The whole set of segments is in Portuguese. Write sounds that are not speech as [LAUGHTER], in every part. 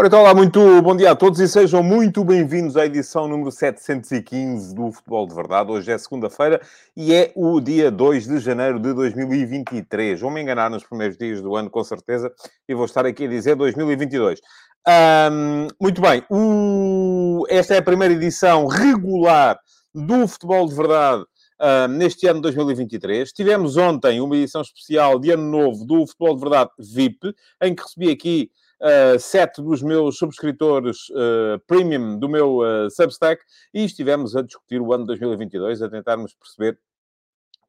Ora, então, olá, muito bom dia a todos e sejam muito bem-vindos à edição número 715 do Futebol de Verdade. Hoje é segunda-feira e é o dia 2 de janeiro de 2023. Vou-me enganar nos primeiros dias do ano, com certeza, e vou estar aqui a dizer 2022. Ahm, muito bem, o- esta é a primeira edição regular do Futebol de Verdade ahm, neste ano de 2023. Tivemos ontem uma edição especial de Ano Novo do Futebol de Verdade VIP, em que recebi aqui uh, sete dos meus subscritores uh, premium do meu uh, Substack. E estivemos a discutir o ano de 2022, a tentarmos perceber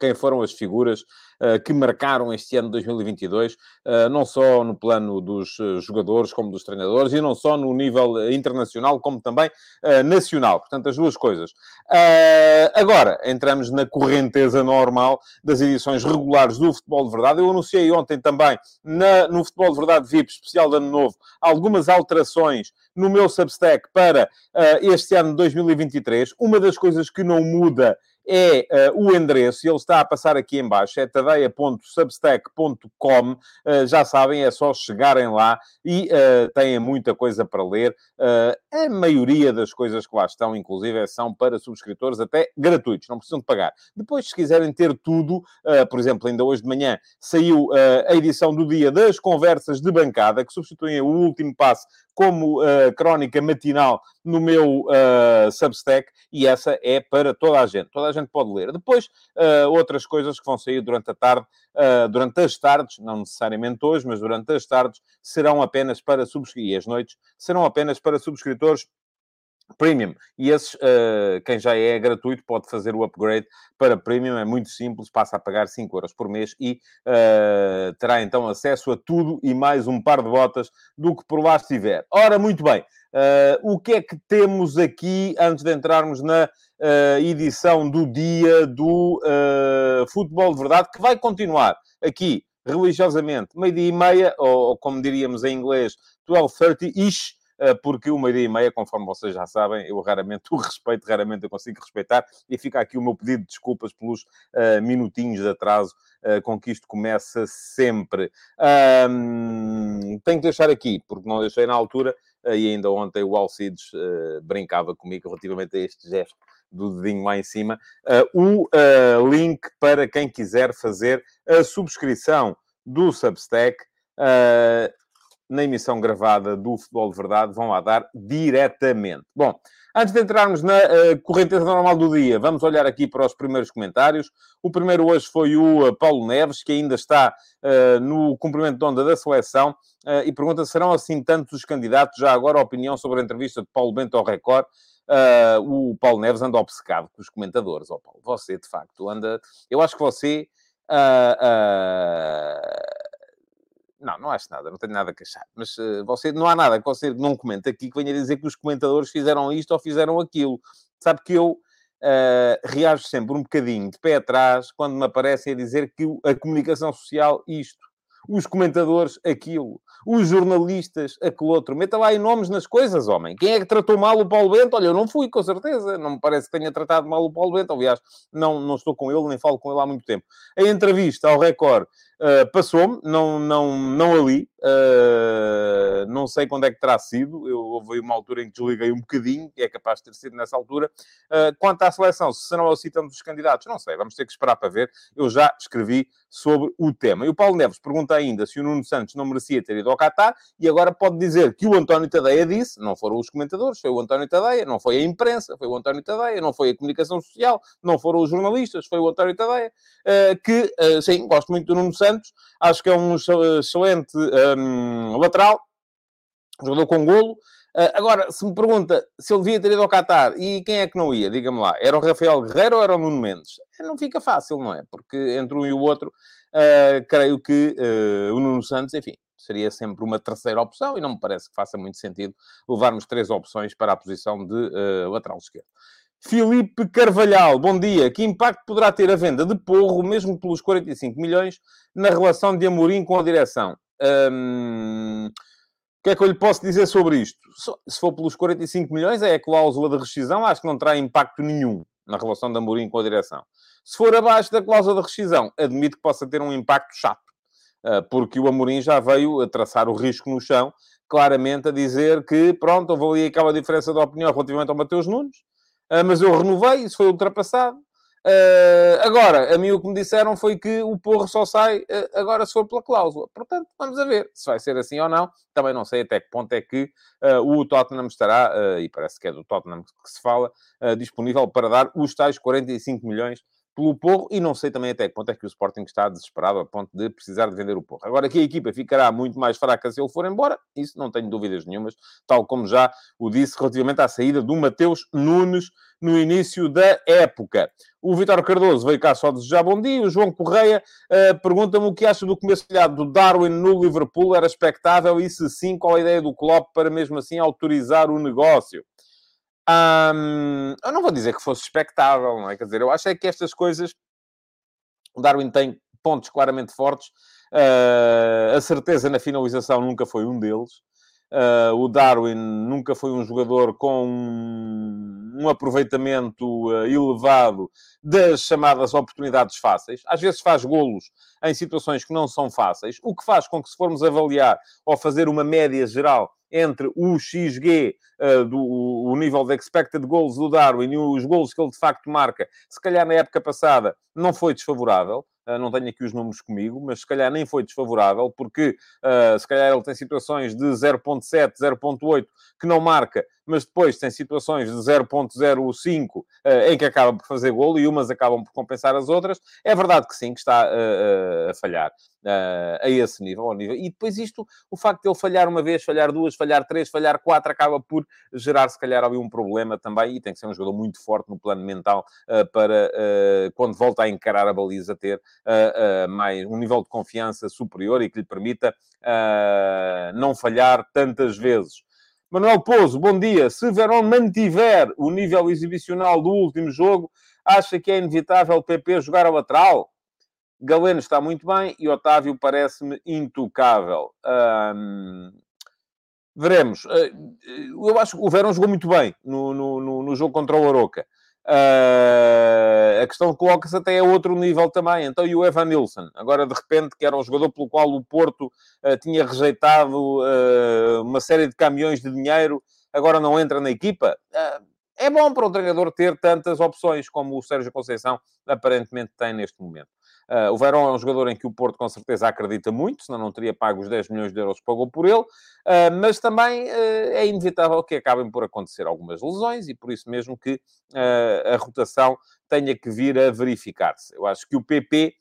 quem foram as figuras uh, que marcaram este ano de 2022, uh, não só no plano dos uh, jogadores como dos treinadores e não só no nível internacional como também nacional. Portanto, as duas coisas. Agora, entramos na correnteza normal das edições regulares do Futebol de Verdade. Eu anunciei ontem também na- no Futebol de Verdade VIP especial de Ano Novo algumas alterações no meu Substack para este ano de 2023. Uma das coisas que não muda é uh, o endereço, e ele está a passar aqui em baixo, é tadeia.substack.com. Uh, já sabem, é só chegarem lá e uh, têm muita coisa para ler. A maioria das coisas que lá estão, inclusive, são para subscritores até gratuitos, não precisam de pagar. Depois, se quiserem ter tudo, por exemplo, ainda hoje de manhã saiu a edição do dia das conversas de bancada, que substituem o último passo como uh, crónica matinal no meu uh, Substack, e essa é para toda a gente. Toda a gente pode ler. Depois, uh, outras coisas que vão sair durante a tarde, uh, durante as tardes, não necessariamente hoje, mas durante as tardes, serão apenas para subscritores, e as noites, serão apenas para subscritores Premium. E esses, uh, quem já é gratuito, pode fazer o upgrade para Premium. É muito simples, passa a pagar 5 euros por mês e uh, terá então acesso a tudo e mais um par de botas do que por lá estiver. Ora, muito bem. Uh, o que é que temos aqui antes de entrarmos na edição do dia do Futebol de Verdade, que vai continuar aqui religiosamente, meio-dia e meia, ou, ou como diríamos em inglês, 12.30-ish, uh, porque o meio-dia e meia, conforme vocês já sabem, eu raramente o [LAUGHS] respeito, raramente eu consigo respeitar, e fica aqui o meu pedido de desculpas pelos uh, minutinhos de atraso uh, com que isto começa sempre. Um, tenho que deixar aqui, porque não deixei na altura, uh, e ainda ontem o Alcides brincava comigo relativamente a este gesto do dedinho lá em cima, o link para quem quiser fazer a subscrição do Substack uh, na emissão gravada do Futebol de Verdade, vão lá dar diretamente. Bom, antes de entrarmos na uh, correnteza normal do dia, vamos olhar aqui para os primeiros comentários. O primeiro hoje foi o uh, Paulo Neves, que ainda está uh, no cumprimento de onda da seleção, e pergunta: serão assim tantos os candidatos? Já agora, a opinião sobre a entrevista de Paulo Bento ao Record. o Paulo Neves anda obcecado com os comentadores. Oh, Paulo, você, de facto, anda. Eu acho que você. Não, não acho nada, não tenho nada a queixar. Mas uh, você, não há nada que você não comente aqui que venha dizer que os comentadores fizeram isto ou fizeram aquilo. Sabe que eu uh, reajo sempre um bocadinho de pé atrás quando me aparecem a dizer que a comunicação social, isto. Os comentadores, aquilo. Os jornalistas, aquele outro. Meta lá em nomes nas coisas, homem. Quem é que tratou mal o Paulo Bento? Olha, eu não fui, com certeza. Não me parece que tenha tratado mal o Paulo Bento. Aliás, não, não estou com ele, nem falo com ele há muito tempo. A entrevista ao Record Uh, passou-me, não, não, não ali, uh, não sei quando é que terá sido, eu houve uma altura em que desliguei um bocadinho, que é capaz de ter sido nessa altura. Uh, quanto à seleção, se serão ou citamos os candidatos, não sei, vamos ter que esperar para ver. Eu já escrevi sobre o tema. E o Paulo Neves pergunta ainda se o Nuno Santos não merecia ter ido ao Qatar, e agora pode dizer que o António Tadeia disse, não foram os comentadores, foi o António Tadeia, não foi a imprensa, foi o António Tadeia, não foi a comunicação social, não foram os jornalistas, foi o António Tadeia, que, sim, gosto muito do Nuno Santos, acho que é um excelente um, lateral, jogador com golo. Uh, agora, se me pergunta se ele devia ter ido ao Qatar e quem é que não ia, diga-me lá, era o Rafael Guerreiro ou era o Nuno Mendes? Não fica fácil, não é? Porque entre um e o outro, uh, creio que uh, o Nuno Santos, enfim, seria sempre uma terceira opção e não me parece que faça muito sentido levarmos três opções para a posição de lateral esquerdo. Filipe Carvalhal, bom dia. Que impacto poderá ter a venda de Porro, mesmo pelos 45 milhões, na relação de Amorim com a direção? Hum, O que é que eu lhe posso dizer sobre isto? Se for pelos 45 milhões, é a cláusula de rescisão, acho que não terá impacto nenhum na relação da Amorim com a direção. Se for abaixo da cláusula de rescisão, admito que possa ter um impacto chato, ah, porque o Amorim já veio a traçar o risco no chão, claramente a dizer que, pronto, ali aquela diferença de opinião relativamente ao Mateus Nunes, mas eu renovei, isso foi ultrapassado, Uh, agora, a mim o que me disseram foi que o Porro só sai uh, agora se for pela cláusula. Portanto, vamos a ver se vai ser assim ou não. Também não sei até que ponto é que o Tottenham estará, e parece que é do Tottenham que se fala, disponível para dar os tais 45 milhões pelo Porro e não sei também até que ponto é que o Sporting está desesperado a ponto de precisar de vender o Porro. Agora que a equipa ficará muito mais fraca se ele for embora, isso não tenho dúvidas nenhumas, tal como já o disse relativamente à saída do Mateus Nunes no início da época. O Vitor Cardoso veio cá só desejar bom dia. O João Correia uh, pergunta-me o que acha do começo do Darwin no Liverpool. Era expectável? E se sim, qual a ideia do Klopp para mesmo assim autorizar o negócio? Eu não vou dizer que fosse expectável, não é? Quer dizer, eu acho é que estas coisas... O Darwin tem pontos claramente fortes. Uh, a certeza na finalização nunca foi um deles. Uh, o Darwin nunca foi um jogador com um, um aproveitamento uh, elevado das chamadas oportunidades fáceis. Às vezes faz golos em situações que não são fáceis, o que faz com que, se formos avaliar ou fazer uma média geral entre o XG uh, do o nível de expected goals do Darwin e os gols que ele de facto marca, se calhar na época passada não foi desfavorável. Uh, não tenho aqui os números comigo, mas se calhar nem foi desfavorável, porque uh, se calhar ele tem situações de 0.7, 0.8 que não marca, mas depois tem situações de 0.05 uh, em que acaba por fazer golo e umas acabam por compensar as outras. É verdade que sim, que está a falhar a esse nível, ao nível. E depois isto, o facto de ele falhar uma vez, falhar duas, falhar três, falhar quatro, acaba por gerar, se calhar, ali um problema também, e tem que ser um jogador muito forte no plano mental para, quando volta a encarar a baliza, ter mais, um nível de confiança superior e que lhe permita não falhar tantas vezes. Manuel Pouso, bom dia. Se Verón mantiver o nível exibicional do último jogo, acha que é inevitável o PP jogar a lateral? Galeno está muito bem e Otávio parece-me intocável. veremos. Ah, eu acho que o Verão jogou muito bem no, no, no jogo contra o Aroca. Uh, a questão coloca-se até a outro nível também. Então, e o Evan Nilsson? Agora, de repente, que era um jogador pelo qual o Porto uh, tinha rejeitado uh, uma série de caminhões de dinheiro, agora não entra na equipa? é bom para o treinador ter tantas opções como o Sérgio Conceição aparentemente tem neste momento. Uh, o Verón é um jogador em que o Porto com certeza acredita muito, senão não teria pago os 10 milhões de euros que pagou por ele, uh, mas também uh, é inevitável que acabem por acontecer algumas lesões e por isso mesmo que a rotação tenha que vir a verificar-se. Eu acho que o PP,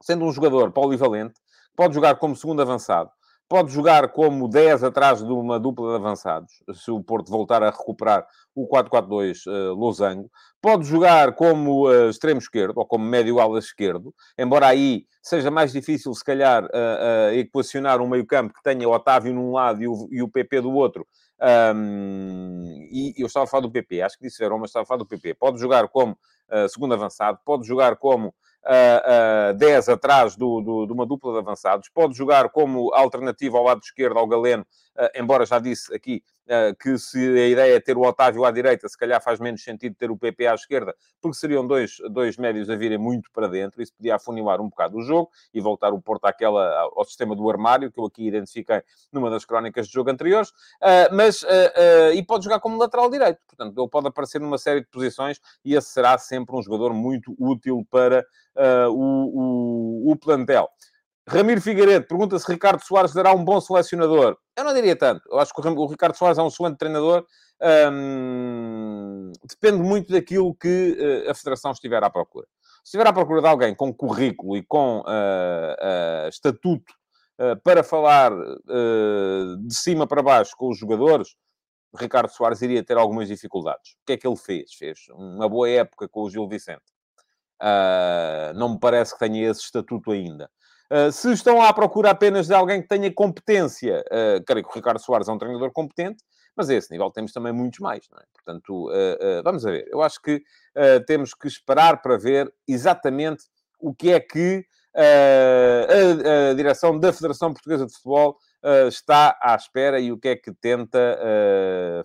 sendo um jogador polivalente, pode jogar como segundo avançado, pode jogar como 10 atrás de uma dupla de avançados, se o Porto voltar a recuperar o 4-4-2 uh, losango. Pode jogar como uh, extremo esquerdo ou como médio ala esquerdo, embora aí seja mais difícil, se calhar, uh, equacionar um meio-campo que tenha o Otávio num lado e o, e o PP do outro. Um, e eu estava a falar do PP, acho que disse Verão, mas estava a falar do PP. Pode jogar como uh, segundo avançado, pode jogar como uh, uh, 10 atrás do, do, de uma dupla de avançados, pode jogar como alternativa ao lado esquerdo ao Galeno, uh, embora já disse aqui uh, que se a ideia é ter o Otávio à direita, se calhar faz menos sentido ter o PP à esquerda, porque seriam dois, dois médios a virem muito para dentro, isso podia afunilar um bocado o jogo e voltar o Porto àquela, ao sistema do armário, que eu aqui identifiquei numa das crónicas de jogo anteriores, uh, mas, e pode jogar como lateral direito, portanto, ele pode aparecer numa série de posições e esse será sempre um jogador muito útil para uh, o, o, o, plantel. Ramiro Figueiredo pergunta se Ricardo Soares será um bom selecionador. Eu não diria tanto. Eu acho que o Ricardo Soares é um excelente treinador. Um, depende muito daquilo que uh, a Federação estiver à procura. Se estiver à procura de alguém com currículo e com uh, uh, estatuto para falar de cima para baixo com os jogadores, Ricardo Soares iria ter algumas dificuldades. O que é que ele fez? Fez uma boa época com o Gil Vicente. Uh, não me parece que tenha esse estatuto ainda. Uh, se estão à procura apenas de alguém que tenha competência, uh, creio que o Ricardo Soares é um treinador competente, mas a esse nível temos também muitos mais, não é? Portanto, uh, vamos a ver. Eu acho que temos que esperar para ver exatamente o que é que a, a, direção da Federação Portuguesa de Futebol está à espera e o que é que tenta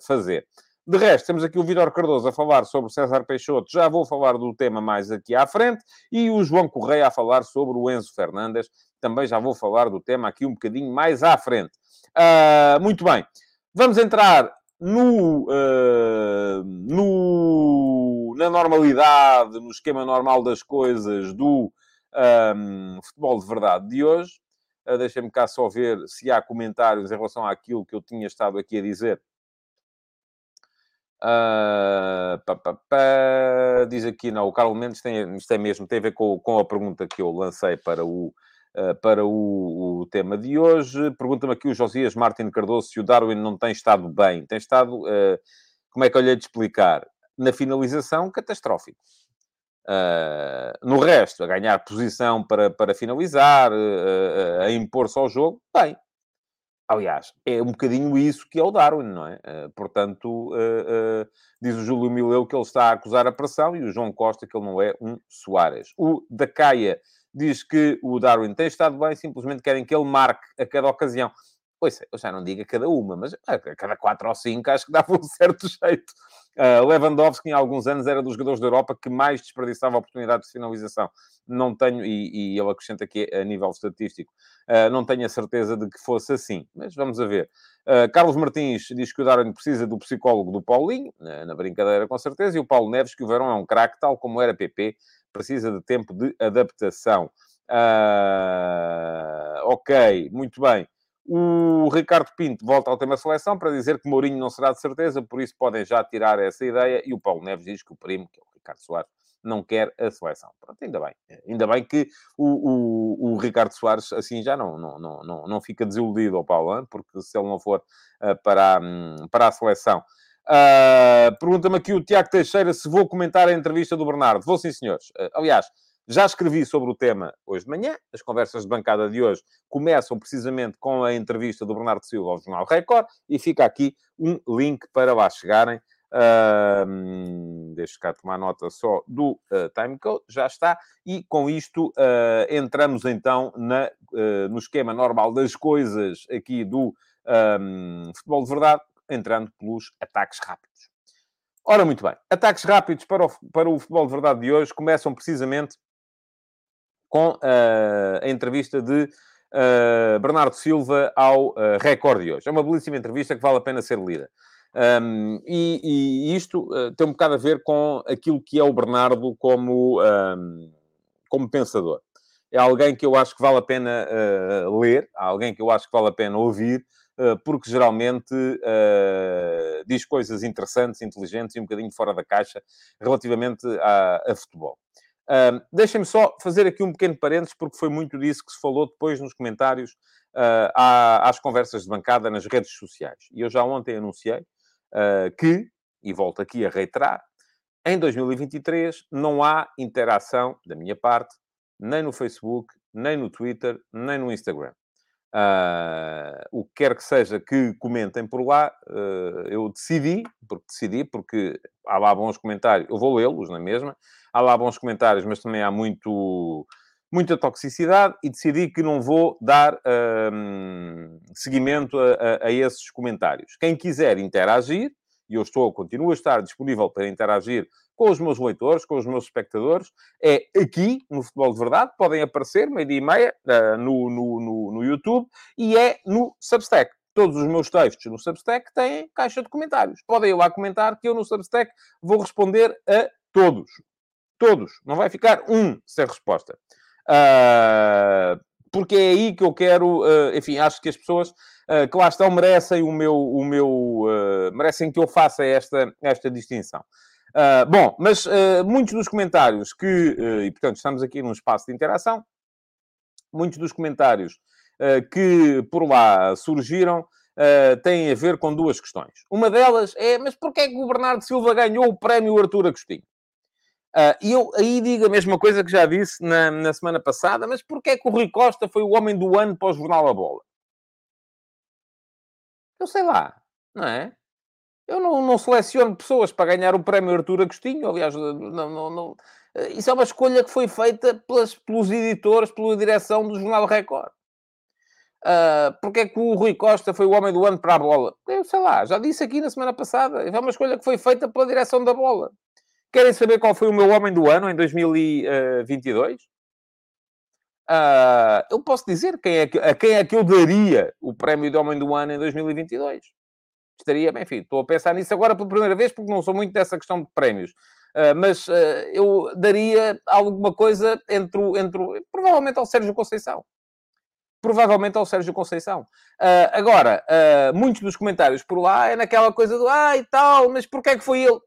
fazer. De resto, temos aqui o Vitor Cardoso a falar sobre César Peixoto, já vou falar do tema mais aqui à frente, e o João Correia a falar sobre o Enzo Fernandes, também já vou falar do tema aqui um bocadinho mais à frente. Uh, muito bem, vamos entrar no, uh, no, na normalidade, no esquema normal das coisas do um, futebol de verdade de hoje. Uh, Deixem-me cá só ver se há comentários em relação àquilo que eu tinha estado aqui a dizer Uh, pá, pá, pá, diz aqui, não, o Carlos Mendes tem, isto é mesmo, tem a ver com, com a pergunta que eu lancei para o, uh, para o, o, tema de hoje. Pergunta-me aqui o Josias Martin Cardoso se o Darwin não tem estado bem. Tem estado, uh, como é que eu lhe hei de explicar? Na finalização, catastrófico. no resto, a ganhar posição para, para finalizar, a impor-se ao jogo, bem. Aliás, é um bocadinho isso que é o Darwin, não é? Uh, portanto, uh, uh, diz o Júlio Mileu que ele está a acusar a pressão e o João Costa que ele não é um Soares. O da Caia diz que o Darwin tem estado bem, simplesmente querem que ele marque a cada ocasião. Pois é, eu já não digo a cada uma, mas a cada quatro ou cinco acho que dava um [LAUGHS] certo jeito. Uh, Lewandowski, em alguns anos, era dos jogadores da Europa que mais desperdiçava oportunidades de finalização. Não tenho, e, e ele acrescenta aqui a nível estatístico, uh, não tenho a certeza de que fosse assim, mas vamos a ver. Uh, Carlos Martins diz que o Darwin precisa do psicólogo do Paulinho, na brincadeira com certeza, e o Paulo Neves que o Verão é um craque, tal como era PP, precisa de tempo de adaptação. ok, muito bem. O Ricardo Pinto volta ao tema seleção para dizer que Mourinho não será de certeza, por isso podem já tirar essa ideia. E o Paulo Neves diz que o primo, que é o Ricardo Soares, não quer a seleção. Pronto, ainda bem. Ainda bem que o, o, o Ricardo Soares assim já não, não, não, não, fica desiludido ao Paulo, porque se ele não for uh, para, um, para a seleção. Uh, Pergunta-me aqui o Tiago Teixeira se vou comentar a entrevista do Bernardo. Vou sim, senhores. Uh, aliás, já escrevi sobre o tema hoje de manhã. As conversas de bancada de hoje começam precisamente com a entrevista do Bernardo Silva ao Jornal Record e fica aqui um link para lá chegarem. Uh, deixa cá tomar nota só do uh, timecode, já está. E com isto uh, entramos então na, uh, no esquema normal das coisas aqui do um, futebol de verdade, entrando pelos ataques rápidos. Ora, muito bem, ataques rápidos para o, para o futebol de verdade de hoje começam precisamente com uh, a entrevista de uh, Bernardo Silva ao uh, Record de hoje. É uma belíssima entrevista que vale a pena ser lida. Um, e, e, isto tem um bocado a ver com aquilo que é o Bernardo como, um, como pensador. É alguém que eu acho que vale a pena ler, alguém que eu acho que vale a pena ouvir, porque geralmente uh, diz coisas interessantes, inteligentes e um bocadinho fora da caixa relativamente a, a futebol. Uh, Deixem-me só fazer aqui um pequeno parênteses, porque foi muito disso que se falou depois nos comentários uh, às conversas de bancada nas redes sociais. E eu já ontem anunciei uh, que, e volto aqui a reiterar, em 2023 não há interação da minha parte, nem no Facebook, nem no Twitter, nem no Instagram. Uh, o que quer que seja que comentem por lá, uh, eu decidi, porque decidi, porque há lá bons comentários, eu vou lê-los na mesma, há lá bons comentários, mas também há muito, muita toxicidade, e decidi que não vou dar uh, seguimento a, a, a, esses comentários. Quem quiser interagir, e eu estou, continuo a estar disponível para interagir com os meus leitores, com os meus espectadores, é aqui, no Futebol de Verdade, podem aparecer, meio-dia e meia, no, no, no, no YouTube, e é no Substack todos os meus textos no Substack têm caixa de comentários. Podem ir lá comentar que eu no Substack vou responder a todos. Todos. Não vai ficar um sem resposta. Uh, porque é aí que eu quero, uh, enfim, acho que as pessoas uh, que lá estão merecem o meu, o meu merecem que eu faça esta, esta distinção. Uh, bom, mas uh, muitos dos comentários que, uh, e portanto estamos aqui num espaço de interação, muitos dos comentários que por lá surgiram têm a ver com duas questões. Uma delas é, mas porquê é que o Bernardo Silva ganhou o prémio Artur Agostinho? E eu aí digo a mesma coisa que já disse na, na semana passada, mas porquê é que o Rui Costa foi o homem do ano para o Jornal A Bola? Eu sei lá, não é? Eu não, não, seleciono pessoas para ganhar o prémio Artur Agostinho, aliás, não, não, não, isso é uma escolha que foi feita pelas, pelos editores, pela direção do Jornal Record. Uh, porque é que o Rui Costa foi o homem do ano para a bola? Eu sei lá, já disse aqui na semana passada. É uma escolha que foi feita pela direção da bola. Querem saber qual foi o meu homem do ano em 2022? Uh, eu posso dizer quem é que, a quem é que eu daria o prémio de homem do ano em 2022. Estaria, bem, enfim, estou a pensar nisso agora pela primeira vez porque não sou muito dessa questão de prémios. Uh, mas uh, eu daria alguma coisa entre, entre provavelmente ao Sérgio Conceição provavelmente ao Sérgio Conceição. Uh, agora, uh, muitos dos comentários por lá é naquela coisa do ah e tal, mas porquê é que foi ele?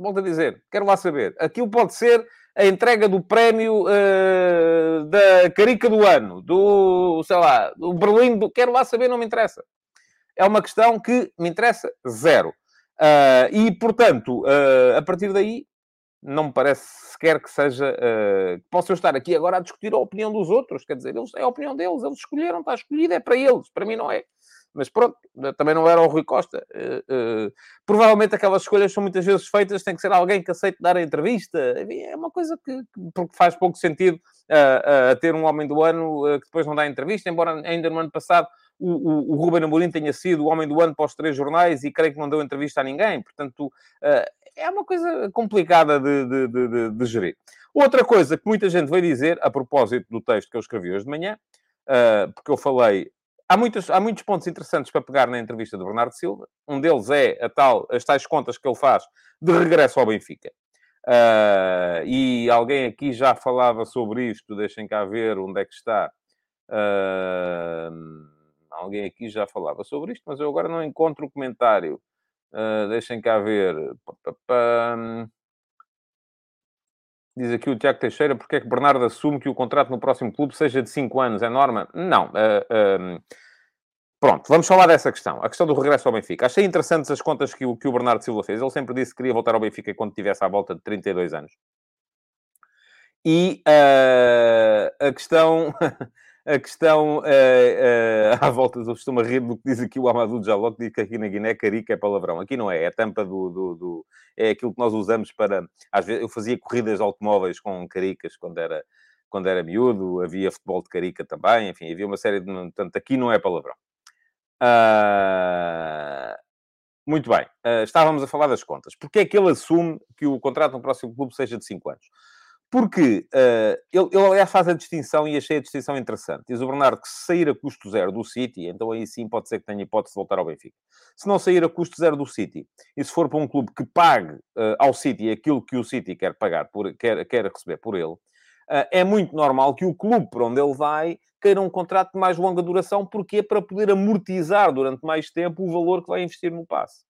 Volto a dizer, quero lá saber. Aquilo pode ser a entrega do prémio uh, da Carica do Ano, do, sei lá, do Berlim, do... quero lá saber, não me interessa. É uma questão que me interessa zero. e, portanto, a partir daí, não me parece sequer que seja. Uh, que possam estar aqui agora a discutir a opinião dos outros. Quer dizer, eles, é a opinião deles, eles escolheram, está escolhido, é para eles, para mim não é. Mas pronto, também não era o Rui Costa. Uh, uh, provavelmente aquelas escolhas são muitas vezes feitas, tem que ser alguém que aceite dar a entrevista. É uma coisa que, faz pouco sentido uh, ter um homem do ano que depois não dá entrevista, embora ainda no ano passado o, o, o Ruben Amorim tenha sido o homem do ano para os três jornais e creio que não deu entrevista a ninguém. Portanto, é uma coisa complicada de, de, de, de, gerir. Outra coisa que muita gente veio dizer, a propósito do texto que eu escrevi hoje de manhã, porque eu falei. Há, muitos há muitos pontos interessantes para pegar na entrevista do Bernardo Silva. Um deles é a tal, as tais contas que ele faz de regresso ao Benfica. Uh, e alguém aqui já falava sobre isto, deixem cá ver onde é que está. Uh, alguém aqui já falava sobre isto, mas eu agora não encontro o comentário. Uh, deixem cá ver. Diz aqui o Tiago Teixeira, porque é que Bernardo assume que o contrato no próximo clube seja de 5 anos? É norma? Não. Uh, uh, pronto, vamos falar dessa questão. A questão do regresso ao Benfica. Achei interessantes as contas que o, que o Bernardo Silva fez. Ele sempre disse que queria voltar ao Benfica quando tivesse à volta de 32 anos. E a questão... [LAUGHS] a questão uh, uh, [LAUGHS] à volta, eu costumo rir do que diz aqui o Amadou Jaló, que diz que aqui na Guiné carica é palavrão. Aqui não é, é a tampa do, do, do, É aquilo que nós usamos para... Às vezes, eu fazia corridas de automóveis com caricas quando era, quando era miúdo, havia futebol de carica também, enfim, havia uma série de... Portanto, aqui não é palavrão. Uh... Muito bem, uh, estávamos a falar das contas. Porquê é que ele assume que o contrato no próximo clube seja de 5 anos? Porque uh, ele, ele, aliás, faz a distinção e achei a distinção interessante. Diz o Bernardo que se sair a custo zero do City, então aí sim pode ser que tenha hipótese de voltar ao Benfica. Se não sair a custo zero do City, e se for para um clube que pague uh, ao City aquilo que o City quer pagar, por, quer, quer receber por ele, uh, é muito normal que o clube para onde ele vai queira um contrato de mais longa duração, porque é para poder amortizar durante mais tempo o valor que vai investir no passe.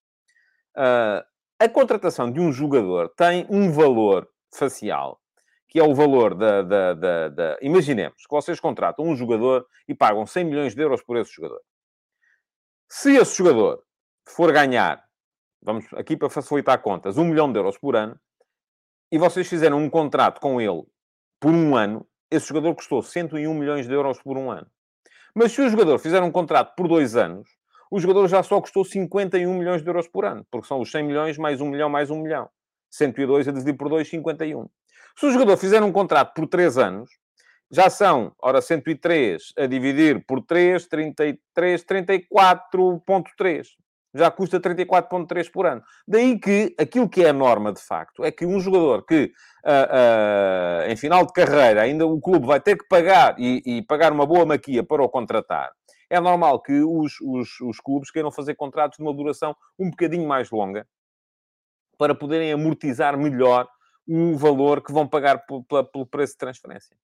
a contratação de um jogador tem um valor facial que é o valor da, da, da, da, Imaginemos que vocês contratam um jogador e pagam 100 milhões de euros por esse jogador. Se esse jogador for ganhar, vamos aqui para facilitar contas, 1 milhão de euros por ano, e vocês fizeram um contrato com ele por um ano, esse jogador custou 101 milhões de euros por um ano. Mas se o jogador fizer um contrato por dois anos, o jogador já só custou 51 milhões de euros por ano, porque são os 100 milhões mais 1 milhão mais 1 milhão. 102 a dividir por 2, 51. Se o jogador fizer um contrato por 3 anos, já são, ora, 103 a dividir por 3, 33, 34,3. Já custa 34,3 por ano. Daí que aquilo que é a norma, de facto, é que um jogador que, uh, uh, em final de carreira, ainda o clube vai ter que pagar e, e pagar uma boa maquia para o contratar, é normal que os, os, os clubes queiram fazer contratos de uma duração um bocadinho mais longa para poderem amortizar melhor o valor que vão pagar pelo preço de transferência.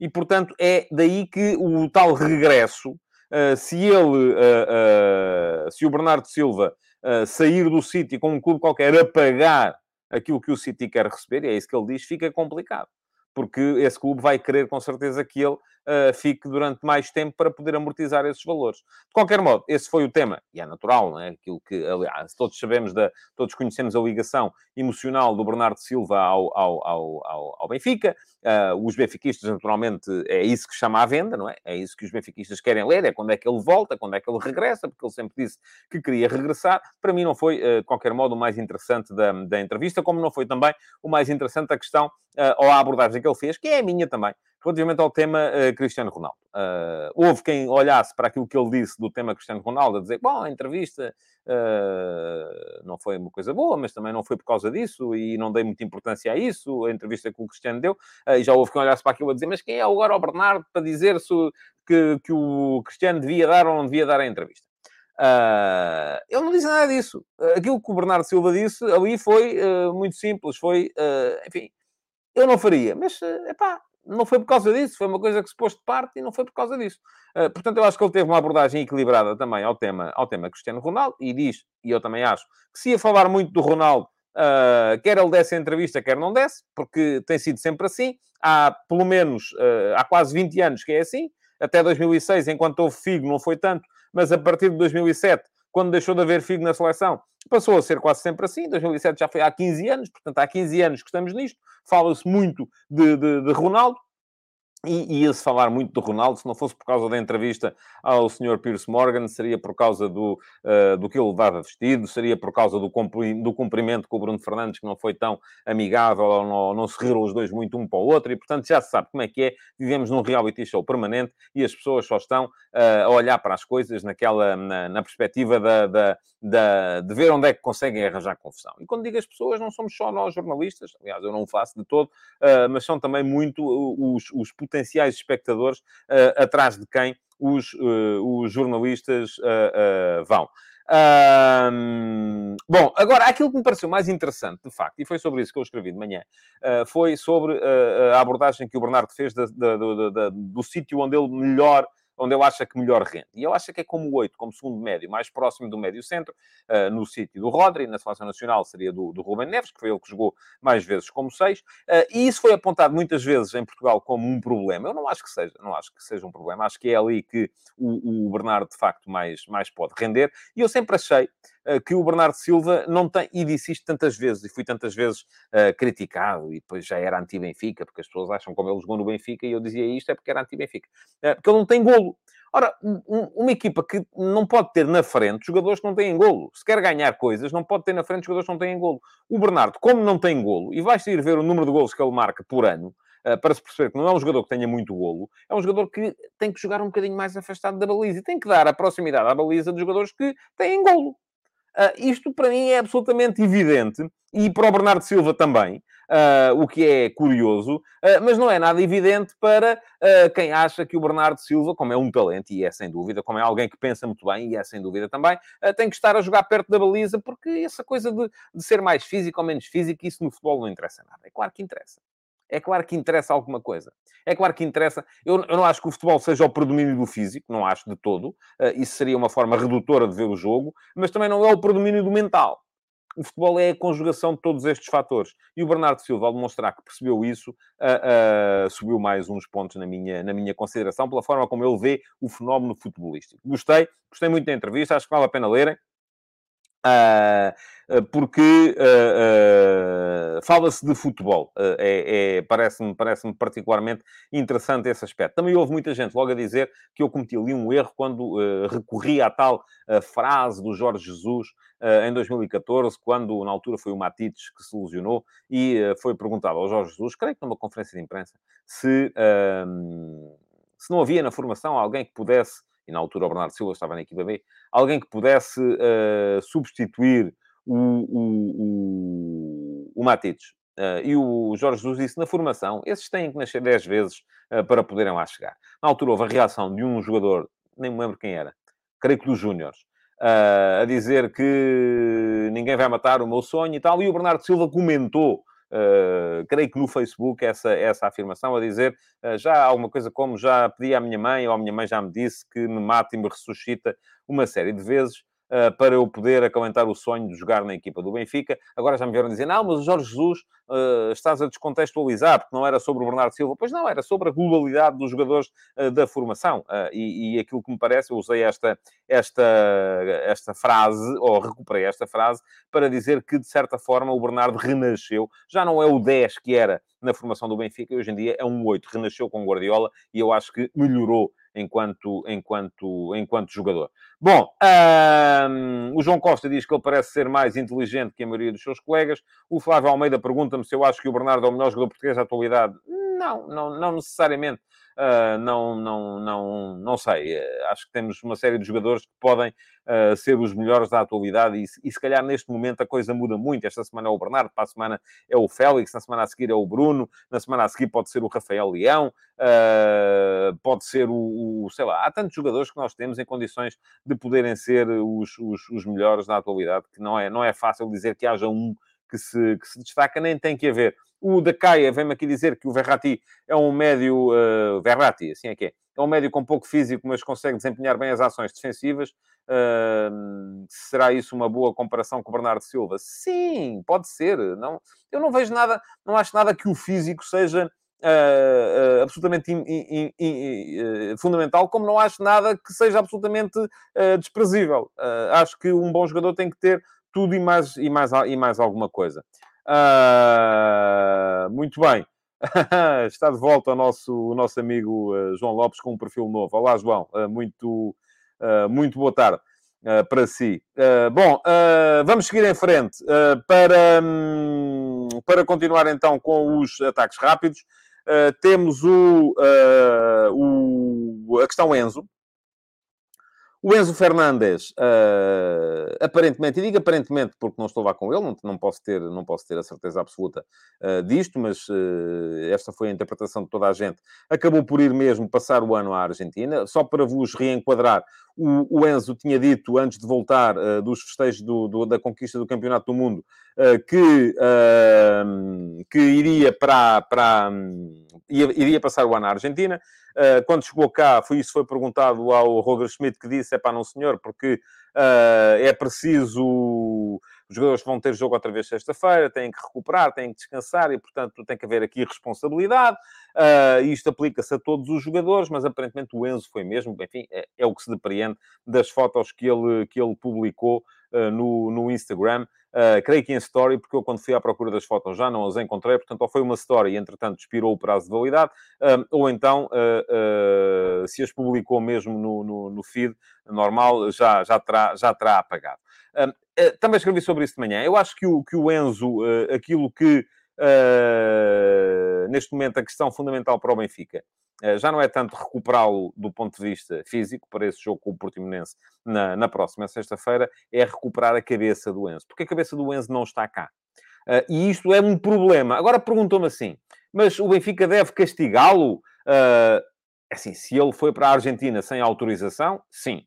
E, portanto, é daí que o tal regresso, uh, se ele, uh, uh, se o Bernardo Silva sair do City com um clube qualquer a pagar aquilo que o City quer receber, e é isso que ele diz, fica complicado. Porque esse clube vai querer, com certeza, que ele fique durante mais tempo para poder amortizar esses valores. De qualquer modo, esse foi o tema, e é natural, não é? Aquilo que, aliás, todos sabemos, da, todos conhecemos a ligação emocional do Bernardo Silva ao, ao, ao, ao Benfica. Uh, os benfiquistas, naturalmente, é isso que chama à venda, não é? É isso que os benfiquistas querem ler, é quando é que ele volta, quando é que ele regressa, porque ele sempre disse que queria regressar. Para mim não foi, uh, de qualquer modo, o mais interessante da, da entrevista, como não foi também o mais interessante a questão, uh, ou a abordagem que ele fez, que é a minha também, relativamente ao tema uh, Cristiano Ronaldo. Uh, houve quem olhasse para aquilo que ele disse do tema Cristiano Ronaldo, a dizer, bom, a entrevista uh, não foi uma coisa boa, mas também não foi por causa disso e não dei muita importância a isso, a entrevista que o Cristiano deu. e já houve quem olhasse para aquilo a dizer, mas quem é agora o Bernardo para dizer se, que, que o Cristiano devia dar ou não devia dar a entrevista? Uh, ele não disse nada disso. Aquilo que o Bernardo Silva disse ali foi uh, muito simples. Foi, uh, enfim, eu não faria. Mas, epá, não foi por causa disso, foi uma coisa que se pôs de parte e não foi por causa disso. Uh, portanto, eu acho que ele teve uma abordagem equilibrada também ao tema, ao tema Cristiano Ronaldo e diz, e eu também acho, que se ia falar muito do Ronaldo, uh, quer ele desse a entrevista, quer não desse, porque tem sido sempre assim. Há pelo menos, uh, há quase 20 anos que é assim. Até 2006, enquanto houve Figo, não foi tanto, mas a partir de 2007, quando deixou de haver Figo na seleção, passou a ser quase sempre assim. 2007 já foi há 15 anos, portanto, há 15 anos que estamos nisto. Fala-se muito de, de, de Ronaldo. E ia-se falar muito do Ronaldo, se não fosse por causa da entrevista ao Sr. Pierce Morgan, seria por causa do, uh, do que ele levava vestido, seria por causa do, do cumprimento com o Bruno Fernandes, que não foi tão amigável, ou não, não se riram os dois muito um para o outro, e portanto já se sabe como é que é. Vivemos num reality show permanente e as pessoas só estão uh, a olhar para as coisas naquela, na, na perspectiva da, da, da, de ver onde é que conseguem arranjar confusão. E quando digo as pessoas, não somos só nós jornalistas, aliás, eu não o faço de todo, uh, mas são também muito os, os potenciais espectadores uh, atrás de quem os, uh, os jornalistas uh, vão. Um, bom, agora, aquilo que me pareceu mais interessante, de facto, e foi sobre isso que eu escrevi de manhã, uh, foi sobre uh, a abordagem que o Bernardo fez da, da, da, do sítio onde ele melhor onde ele acha que melhor rende. E eu acho que é como o 8, como segundo médio, mais próximo do médio-centro, uh, no sítio do Rodri, na seleção nacional seria do, do Rubem Neves, que foi ele que jogou mais vezes como 6, uh, eh, e isso foi apontado muitas vezes em Portugal como um problema. Eu não acho que seja, não acho que seja um problema, acho que é ali que o, o Bernardo, de facto, mais, mais pode render, e eu sempre achei que o Bernardo Silva não tem, e disse isto tantas vezes, e fui tantas vezes criticado, e depois já era anti-Benfica, porque as pessoas acham como ele jogou no Benfica, e eu dizia isto é porque era anti-Benfica. porque ele não tem golo, Ora, uma equipa que não pode ter na frente jogadores que não têm golo. Se quer ganhar coisas, não pode ter na frente jogadores que não têm golo. O Bernardo, como não tem golo, e vais ir ver o número de golos que ele marca por ano, eh, para se perceber que não é um jogador que tenha muito golo, é um jogador que tem que jogar um bocadinho mais afastado da baliza e tem que dar a proximidade à baliza dos jogadores que têm golo. Uh, isto para mim é absolutamente evidente e para o Bernardo Silva também, uh, o que é curioso, uh, mas não é nada evidente para quem acha que o Bernardo Silva, como é um talento e é sem dúvida, como é alguém que pensa muito bem e é sem dúvida também, tem que estar a jogar perto da baliza, porque essa coisa de, de ser mais físico ou menos físico, isso no futebol não interessa nada. É claro que interessa. É claro que interessa alguma coisa. É claro que interessa. Eu, eu, não acho que o futebol seja o predomínio do físico, não acho de todo. Uh, isso seria uma forma redutora de ver o jogo, mas também não é o predomínio do mental. O futebol é a conjugação de todos estes fatores. E o Bernardo Silva, ao demonstrar que percebeu isso, uh, uh, subiu mais uns pontos na minha, na minha consideração, pela forma como ele vê o fenómeno futebolístico. Gostei, gostei muito da entrevista, acho que vale a pena lerem. Uh, porque uh, uh, fala-se de futebol. é, é parece-me parece particularmente interessante esse aspecto. Também houve muita gente logo a dizer que eu cometi ali um erro quando recorri à tal frase do Jorge Jesus em 2014, quando na altura foi o Matites que se lesionou e foi perguntado ao Jorge Jesus, creio que numa conferência de imprensa, se, se não havia na formação alguém que pudesse e na altura o Bernardo Silva estava na equipa B, alguém que pudesse uh, substituir o, o, o, o Matites. Uh, e o Jorge Jesus disse na formação: esses têm que nascer 10 vezes uh, para poderem lá chegar. Na altura houve a reação de um jogador, nem me lembro quem era, creio que dos Júniores, uh, a dizer que ninguém vai matar o meu sonho e tal. E o Bernardo Silva comentou Uh, creio que no Facebook, essa, essa afirmação, a dizer uh, já alguma coisa como já pedi à minha mãe, ou a minha mãe já me disse que me mata e me ressuscita uma série de vezes. Uh, para eu poder acalentar o sonho de jogar na equipa do Benfica. Agora já me vieram dizer, não, mas o Jorge Jesus uh, estás a descontextualizar, porque não era sobre o Bernardo Silva. Pois não, era sobre a globalidade dos jogadores uh, da formação. E, e, aquilo que me parece, eu usei esta, esta, esta frase, ou recuperei esta frase, para dizer que, de certa forma, o Bernardo renasceu. Já não é o 10 que era na formação do Benfica, hoje em dia é um 8. Renasceu com Guardiola e eu acho que melhorou enquanto, enquanto, enquanto jogador. Bom, um, o João Costa diz que ele parece ser mais inteligente que a maioria dos seus colegas. O Flávio Almeida pergunta-me se eu acho que o Bernardo é o melhor jogador português da atualidade. Não, não, não necessariamente. Uh, não, não, não, não sei. Uh, acho que temos uma série de jogadores que podem uh, ser os melhores da atualidade e, e, se calhar neste momento a coisa muda muito. Esta semana é o Bernardo, para a semana é o Félix, na semana a seguir é o Bruno, na semana a seguir pode ser o Rafael Leão, pode ser o, o, sei lá, há tantos jogadores que nós temos em condições de poderem ser os, os, os melhores da atualidade que não é, não é fácil dizer que haja um que se, que se destaca, nem tem que haver. O da Caia vem-me aqui dizer que o Verratti é um médio... Uh, Verratti, assim é que é. É um médio com pouco físico, mas consegue desempenhar bem as ações defensivas. Uh, será isso uma boa comparação com o Bernardo Silva? Sim, pode ser. Não, eu não vejo nada, não acho nada que o físico seja uh, uh, absolutamente in, in, in, fundamental, como não acho nada que seja absolutamente desprezível. acho que um bom jogador tem que ter tudo e mais, e mais, e mais alguma coisa. Uh, muito bem. [LAUGHS] Está de volta o nosso, o nosso amigo uh, João Lopes com um perfil novo. Olá, João. Uh, muito, muito boa tarde para si. bom, vamos seguir em frente para, um, para continuar então com os ataques rápidos. temos o, o, a questão Enzo, o Enzo Fernandes, uh, aparentemente, e digo aparentemente porque não estou lá com ele, não, não, posso, ter, não posso ter a certeza absoluta uh, disto, mas uh, esta foi a interpretação de toda a gente, acabou por ir mesmo passar o ano à Argentina. Só para vos reenquadrar, o, o Enzo tinha dito, antes de voltar dos festejos do, do, da conquista do Campeonato do Mundo, que, que iria para... para um, iria passar o ano à Argentina. Uh, quando chegou cá, foi, isso foi perguntado ao Roger Schmidt, que disse, é para não senhor, porque uh, é preciso... Os jogadores vão ter jogo outra vez sexta-feira, têm que recuperar, têm que descansar e, portanto, tem que haver aqui responsabilidade. Uh, isto aplica-se a todos os jogadores, mas aparentemente o Enzo foi mesmo, enfim, é, é o que se depreende das fotos que ele, que ele publicou no, no Instagram. Uh, creio que em story, porque eu quando fui à procura das fotos já não as encontrei, portanto, ou foi uma story e entretanto expirou o prazo de validade, uh, ou então, uh, se as publicou mesmo no, no, no, feed normal, já, já, terá, já terá apagado. também escrevi sobre isso de manhã. Eu acho que o, que o Enzo, aquilo que neste momento a questão fundamental para o Benfica eh, já não é tanto recuperá-lo do ponto de vista físico, para esse jogo com o Portimonense na, na próxima sexta-feira, é recuperar a cabeça do Enzo. Porque a cabeça do Enzo não está cá. Uh, e isto é um problema. Agora perguntou-me assim, mas o Benfica deve castigá-lo? Uh, assim, se ele foi para a Argentina sem autorização, sim.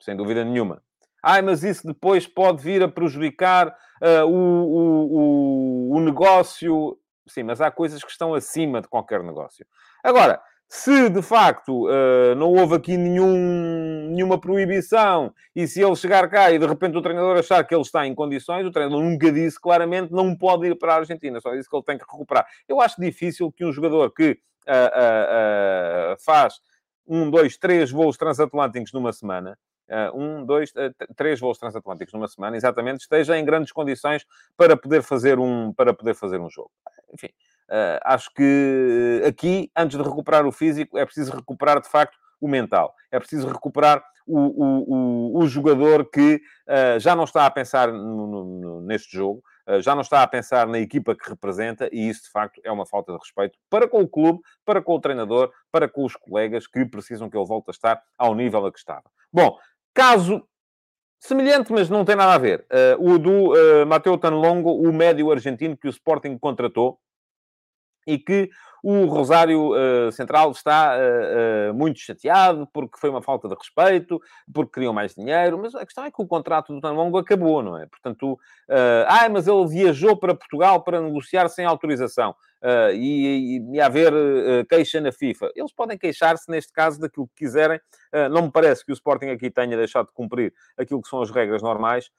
Sem dúvida nenhuma. Ai, mas isso depois pode vir a prejudicar uh, o, o, o, negócio. Sim, mas há coisas que estão acima de qualquer negócio. Agora, se de facto uh, não houve aqui nenhum, nenhuma proibição e se ele chegar cá e de repente o treinador achar que ele está em condições, o treinador nunca disse claramente não pode ir para a Argentina, só disse que ele tem que recuperar. Eu acho difícil que um jogador que uh, faz um, dois, três voos transatlânticos numa semana. Uh, um, dois, uh, três voos transatlânticos numa semana, exatamente, esteja em grandes condições para poder fazer um, para poder fazer um jogo. Enfim, Uh, acho que aqui, antes de recuperar o físico, é preciso recuperar de facto o mental. É preciso recuperar o, o, o, o jogador que uh, já não está a pensar no, no, neste jogo, já não está a pensar na equipa que representa, e isso de facto é uma falta de respeito para com o clube, para com o treinador, para com os colegas que precisam que ele volte a estar ao nível a que estava. Bom, caso semelhante, mas não tem nada a ver. o do uh, Mateo Tanlongo, o médio argentino que o Sporting contratou e que o Rosário uh, Central está uh, uh, muito chateado porque foi uma falta de respeito, porque queriam mais dinheiro, mas a questão é que o contrato do Tanongo acabou, não é? Portanto, ah, mas ele viajou para Portugal para negociar sem autorização. Uh, e, e, e, haver uh, queixa na FIFA. Eles podem queixar-se, neste caso, daquilo que quiserem. Uh, não me parece que o Sporting aqui tenha deixado de cumprir aquilo que são as regras normais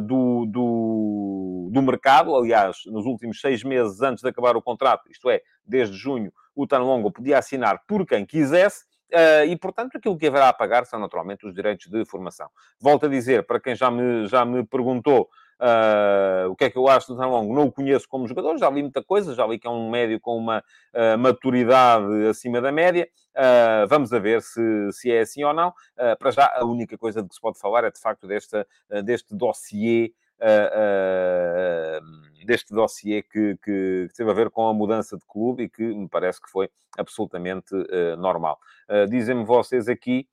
do, do, do, mercado. Aliás, nos últimos seis meses antes de acabar o contrato, isto é, desde junho, o Tanlongo podia assinar por quem quisesse. Uh, e, portanto, aquilo que haverá a pagar são naturalmente os direitos de formação. Volto a dizer, para quem já me, já me perguntou Uh, o que é que eu acho do Tanlong? Não o conheço como jogador, já li muita coisa, já li que é um médio com uma uh, maturidade acima da média. Vamos a ver se, se é assim ou não. para já, a única coisa de que se pode falar é de facto desta, deste dossiê uh, deste dossiê que, que, que, teve a ver com a mudança de clube e que me parece que foi absolutamente uh, normal. Dizem-me vocês aqui.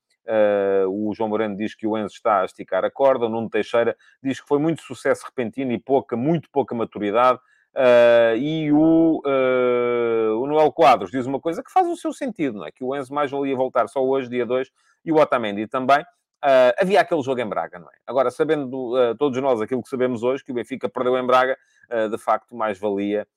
o João Moreno diz que o Enzo está a esticar a corda. O Nuno Teixeira diz que foi muito sucesso repentino e pouca, muito pouca maturidade. Uh, e o, uh, o Noel Quadros diz uma coisa que faz o seu sentido, não é? Que o Enzo mais valia voltar só hoje, dia 2, e o Otamendi também. Uh, havia aquele jogo em Braga, não é? Agora, sabendo todos nós aquilo que sabemos hoje, que o Benfica perdeu em Braga, de facto, mais valia,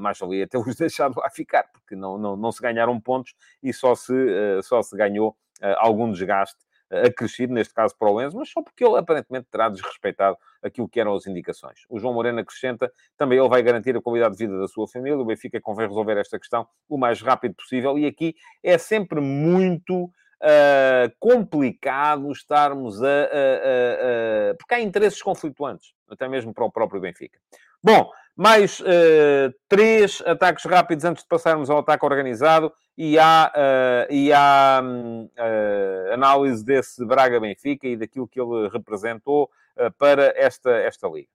mais valia ter-os [LAUGHS] deixado lá ficar, porque não, não, não se ganharam pontos e só se, só se ganhou algum desgaste acrescido, neste caso para o Enzo, mas só porque ele aparentemente terá desrespeitado aquilo que eram as indicações. O João Moreno acrescenta, também ele vai garantir a qualidade de vida da sua família, o Benfica convém resolver esta questão o mais rápido possível, e aqui é sempre muito uh, complicado estarmos a, a, a, Porque há interesses conflituantes, até mesmo para o próprio Benfica. Bom, mais uh, três ataques rápidos antes de passarmos ao ataque organizado e há, uh, e há uh, análise desse Braga-Benfica e daquilo que ele representou para esta, esta liga.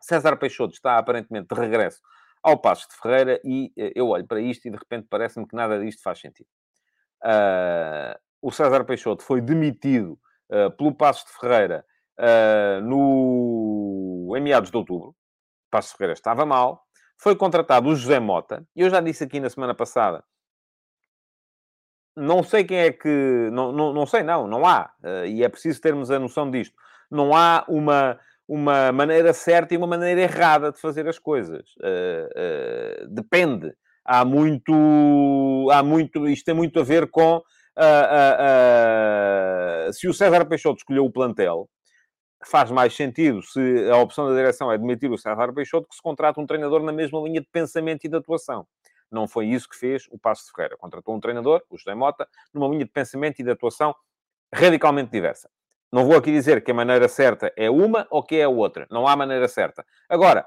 César Peixoto está aparentemente de regresso ao Passos de Ferreira e eu olho para isto e de repente parece-me que nada disto faz sentido. O César Peixoto foi demitido pelo Passos de Ferreira no, em meados de outubro Passos Ferreira estava mal. Foi contratado o José Mota. E eu já disse aqui na semana passada. Não sei quem é que... Não, não, não sei, não. Não há. Uh, e é preciso termos a noção disto. Não há uma, uma maneira certa e uma maneira errada de fazer as coisas. Uh, uh, depende. Há muito... Há muito... Isto tem muito a ver com... se o César Peixoto escolheu o plantel, faz mais sentido se a opção da direção é demitir o César Peixoto que se contrata um treinador na mesma linha de pensamento e de atuação. Não foi isso que fez o Passo de Ferreira. Contratou um treinador, o José Mota, numa linha de pensamento e de atuação radicalmente diversa. Não vou aqui dizer que a maneira certa é uma ou que é a outra. Não há maneira certa. Agora,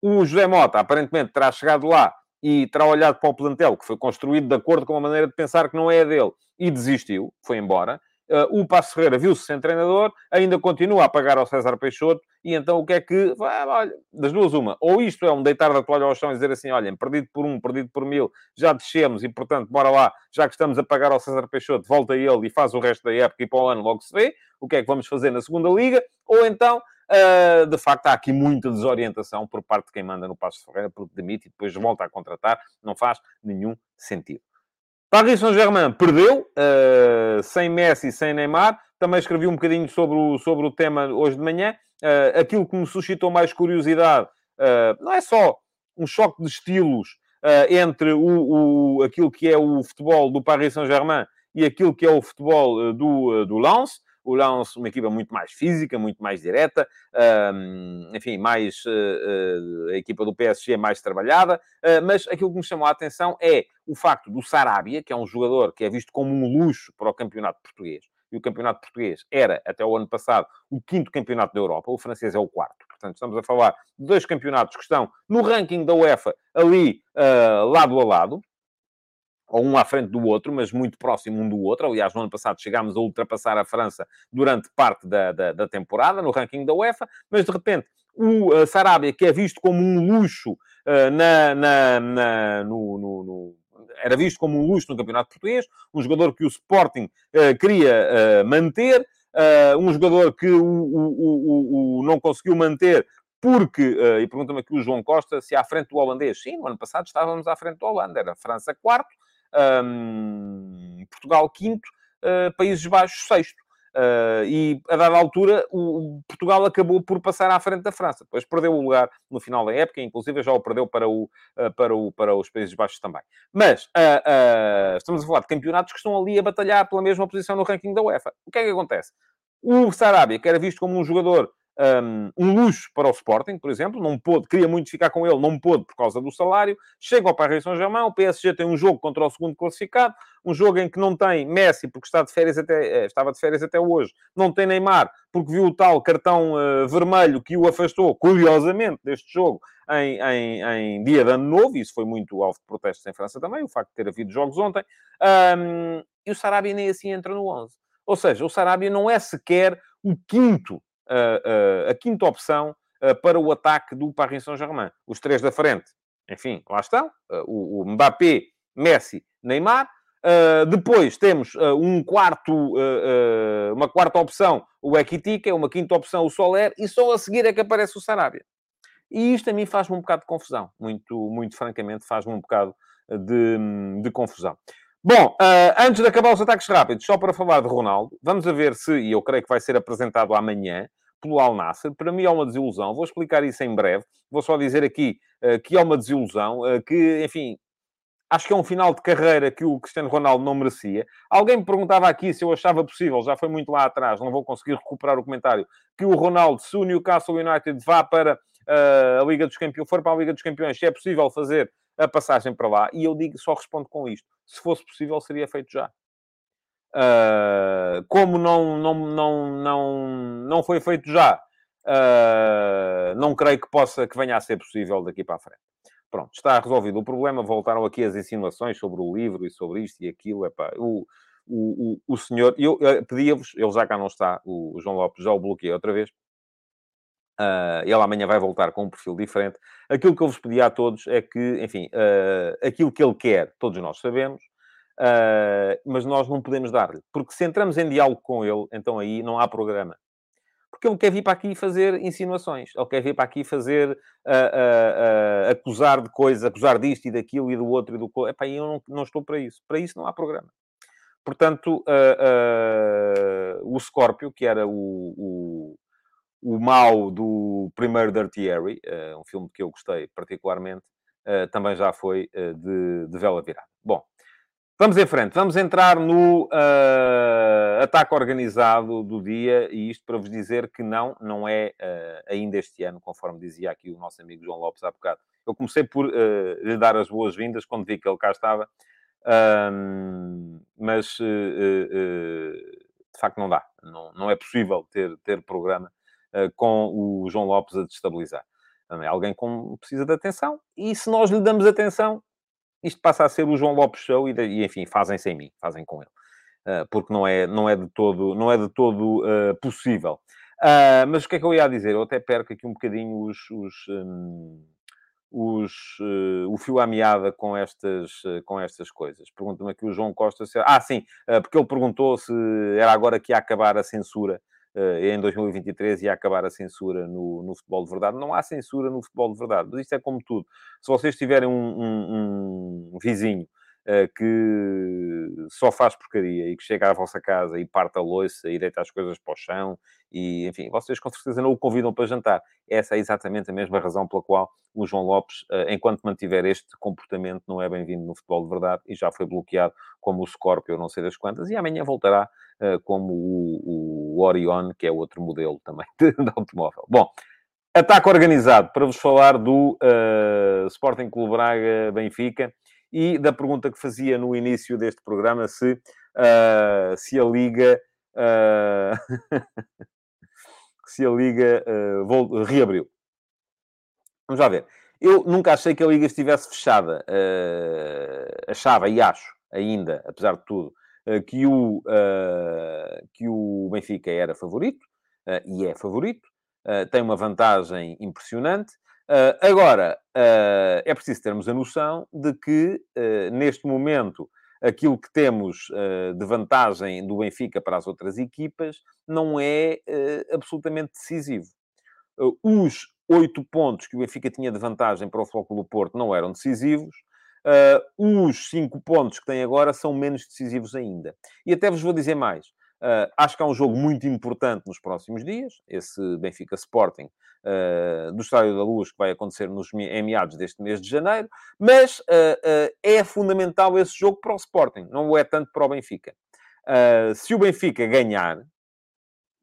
o José Mota aparentemente terá chegado lá e terá olhado para o plantel que foi construído de acordo com uma maneira de pensar que não é a dele e desistiu, foi embora. Uh, o Passo Ferreira viu-se sem treinador, ainda continua a pagar ao César Peixoto, e então o que é que... olha, das duas uma. Ou isto é um deitar da toalha ao chão e dizer assim, olhem, perdido por um, perdido por mil, já descemos e, portanto, bora lá, já que estamos a pagar ao César Peixoto, volta ele e faz o resto da época e para o ano logo se vê o que é que vamos fazer na segunda liga, ou então, uh, de facto, há aqui muita desorientação por parte de quem manda no Passo Ferreira, porque demite e depois volta a contratar, não faz nenhum sentido. Paris Saint-Germain perdeu, uh, sem Messi, sem Neymar. Também escrevi um bocadinho sobre o, sobre o tema hoje de manhã. Uh, aquilo que me suscitou mais curiosidade uh, não é só um choque de estilos entre o, o, aquilo que é o futebol do Paris Saint-Germain e aquilo que é o futebol do, do Lens, o Lens, uma equipa muito mais física, muito mais direta, um, enfim, mais uh, uh, a equipa do PSG mais trabalhada, uh, mas aquilo que me chamou a atenção é o facto do Sarabia, que é um jogador que é visto como um luxo para o campeonato português, e o campeonato português era, até o ano passado, o quinto campeonato da Europa, o francês é o quarto. Portanto, estamos a falar de dois campeonatos que estão no ranking da UEFA ali lado a lado ou um à frente do outro, mas muito próximo um do outro. Aliás, no ano passado chegámos a ultrapassar a França durante parte da, da, da temporada, no ranking da UEFA, mas de repente o uh, Sarabia, que é visto como um luxo uh, na, na, na no, no, no, era visto como um luxo no Campeonato Português, um jogador que o Sporting uh, queria manter, um jogador que o, o, o, o, não conseguiu manter porque, e pergunta-me aqui o João Costa, se à frente do holandês. Sim, no ano passado estávamos à frente do Holanda, era França quarto, um, Portugal quinto, uh, Países Baixos sexto. Uh, e a dada altura o, Portugal acabou por passar à frente da França. Depois perdeu o lugar no final da época, inclusive já o perdeu para, o, uh, para, o, para os Países Baixos também. Mas uh, estamos a falar de campeonatos que estão ali a batalhar pela mesma posição no ranking da UEFA. O que é que acontece? O Sarabia, que era visto como um jogador um, luxo para o Sporting, por exemplo, não pôde, queria muito ficar com ele, não pôde por causa do salário, chega ao Paris Saint-Germain, o PSG tem um jogo contra o segundo classificado, um jogo em que não tem Messi, porque está de férias até, eh, estava de férias até hoje, não tem Neymar, porque viu o tal cartão uh, vermelho que o afastou, curiosamente, deste jogo, em, em, em, dia de ano novo, isso foi muito alvo de protestos em França também, o facto de ter havido jogos ontem, um, e o Sarabia nem assim entra no 11. Ou seja, o Sarabia não é sequer o quinto a, quinta opção para o ataque do Paris Saint-Germain. Os três da frente, enfim, lá estão. o, o Mbappé, Messi, Neymar. Uh, depois temos um quarto, uma quarta opção, o Equitica, uma quinta opção, o Soler, e só a seguir é que aparece o Sarabia. E isto a mim faz-me um bocado de confusão. Muito, muito francamente, faz-me um bocado de, de confusão. Bom, antes de acabar os ataques rápidos, só para falar de Ronaldo, vamos a ver se, e eu creio que vai ser apresentado amanhã, pelo Al Nasser. Para mim é uma desilusão. Vou explicar isso em breve. Vou só dizer aqui que é uma desilusão, que, enfim, Acho que é um final de carreira que o Cristiano Ronaldo não merecia. Alguém me perguntava aqui se eu achava possível, já foi muito lá atrás, não vou conseguir recuperar o comentário, que o Ronaldo, se o Newcastle United vá para uh, a Liga dos Campeões, for para a Liga dos Campeões, se é possível fazer a passagem para lá. E eu digo, só respondo com isto. Se fosse possível, seria feito já. Uh, como não, não, não, não, não foi feito já, uh, não creio que possa, que venha a ser possível daqui para a frente. Pronto, está resolvido o problema. Voltaram aqui as insinuações sobre o livro e sobre isto e aquilo. Epá, o, o, o, o senhor, eu, eu pedia-vos, ele já cá não está, o João Lopes já o bloqueei outra vez. Uh, ele amanhã vai voltar com um perfil diferente. Aquilo que eu vos pedi a todos é que, enfim, uh, aquilo que ele quer, todos nós sabemos, uh, mas nós não podemos dar-lhe. Porque se entramos em diálogo com ele, então aí não há programa porque ele quer vir para aqui fazer insinuações, ele quer vir para aqui fazer, uh, uh, acusar de coisas, acusar disto e daquilo e do outro e do... Epá, eu não, não estou para isso. Para isso não há programa. Portanto, o Scorpio, que era o, o, o mau do primeiro Dirty Harry, um filme que eu gostei particularmente, também já foi de, de vela virada. Bom, Vamos em frente, vamos entrar no uh, ataque organizado do dia, e isto para vos dizer que não, não é uh, ainda este ano, conforme dizia aqui o nosso amigo João Lopes há bocado. Eu comecei por uh, lhe dar as boas-vindas quando vi que ele cá estava, mas de facto não dá, não, não é possível ter, ter programa com o João Lopes a destabilizar. É alguém com precisa de atenção, e se nós lhe damos atenção, isto passa a ser o João Lopes Show e, e enfim, fazem sem mim, fazem com ele. Uh, porque não é, não é de todo, não é de todo uh, possível. Uh, mas o que é que eu ia dizer? Eu até perco aqui um bocadinho os, os, um, os o fio à meada com estas, com estas coisas. Pergunta-me aqui o João Costa se... Ah, sim, porque ele perguntou se era agora que ia acabar a censura em 2023 ia acabar a censura no, no, futebol de verdade. Não há censura no futebol de verdade, mas isto é como tudo. Se vocês tiverem um, um, um vizinho uh, que só faz porcaria e que chega à vossa casa e parte a louça e deita as coisas para o chão e, enfim, vocês com certeza não o convidam para jantar. Essa é exatamente a mesma razão pela qual o João Lopes, uh, enquanto mantiver este comportamento, não é bem-vindo no futebol de verdade e já foi bloqueado como o Scorpio, não sei das quantas, e amanhã voltará como o, o, Orion, que é outro modelo também [LAUGHS] de, de automóvel. Bom, ataque organizado para vos falar do uh, Sporting Clube Braga Benfica e da pergunta que fazia no início deste programa se, uh, se a Liga. Uh, [LAUGHS] se a Liga uh, reabriu. Vamos lá ver. Eu nunca achei que a Liga estivesse fechada. achava e acho ainda, apesar de tudo, que, o, que o Benfica era favorito, e é favorito, tem uma vantagem impressionante, agora, é preciso termos a noção de que, neste momento, aquilo que temos de vantagem do Benfica para as outras equipas não é absolutamente decisivo. os oito pontos que o Benfica tinha de vantagem para o Flóculo Porto não eram decisivos. Os cinco pontos que tem agora são menos decisivos ainda. E até vos vou dizer mais. Uh, acho que há um jogo muito importante nos próximos dias, esse Benfica Sporting uh, do Estádio da Luz, que vai acontecer nos, em meados deste mês de janeiro, mas uh, é fundamental esse jogo para o Sporting, não é tanto para o Benfica. se o Benfica ganhar,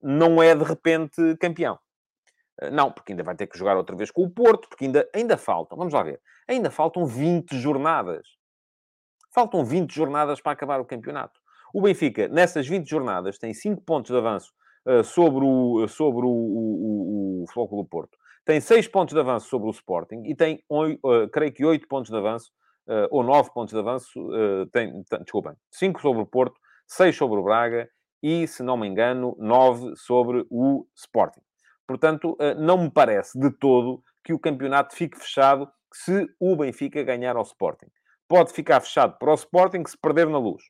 não é de repente campeão. Não, porque ainda vai ter que jogar outra vez com o Porto, porque ainda, ainda faltam, vamos lá ver, ainda faltam 20 jornadas. Faltam 20 jornadas para acabar o campeonato. O Benfica, nessas 20 jornadas, tem 5 pontos de avanço uh, sobre o, sobre o, o, o, o Flóculo Porto. Tem 6 pontos de avanço sobre o Sporting e tem, uh, creio que, 8 pontos de avanço, uh, ou 9 pontos de avanço, tem, tem, desculpem, 5 sobre o Porto, 6 sobre o Braga e, se não me engano, 9 sobre o Sporting. Portanto, não me parece de todo que o campeonato fique fechado se o Benfica ganhar ao Sporting. Pode ficar fechado para o Sporting se perder na luz.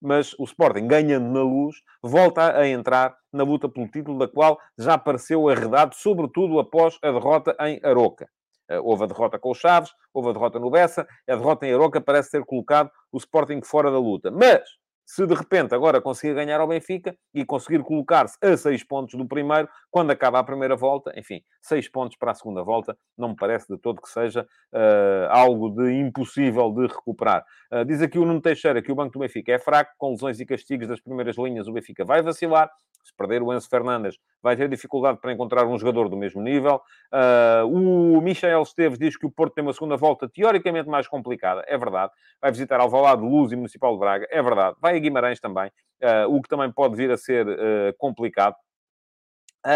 Mas o Sporting, ganhando na luz, volta a entrar na luta pelo título, da qual já pareceu arredado, sobretudo após a derrota em Aroca. Eh, houve a derrota com o Chaves, houve a derrota no Bessa, a derrota em Aroca parece ter colocado o Sporting fora da luta. Mas, se de repente agora conseguir ganhar ao Benfica e conseguir colocar-se a seis pontos do primeiro, quando acaba a primeira volta, enfim, seis pontos para a segunda volta, não me parece de todo que seja uh, algo de impossível de recuperar. Uh, diz aqui o Nuno Teixeira que o Banco do Benfica é fraco, com lesões e castigos das primeiras linhas, o Benfica vai vacilar. Se perder o Enzo Fernandes, vai ter dificuldade para encontrar um jogador do mesmo nível. Uh, o Michel Esteves diz que o Porto tem uma segunda volta teoricamente mais complicada. É verdade. Vai visitar Alvalade, Luz e Municipal de Braga. É verdade. Vai a Guimarães também, uh, o que também pode vir a ser uh, complicado.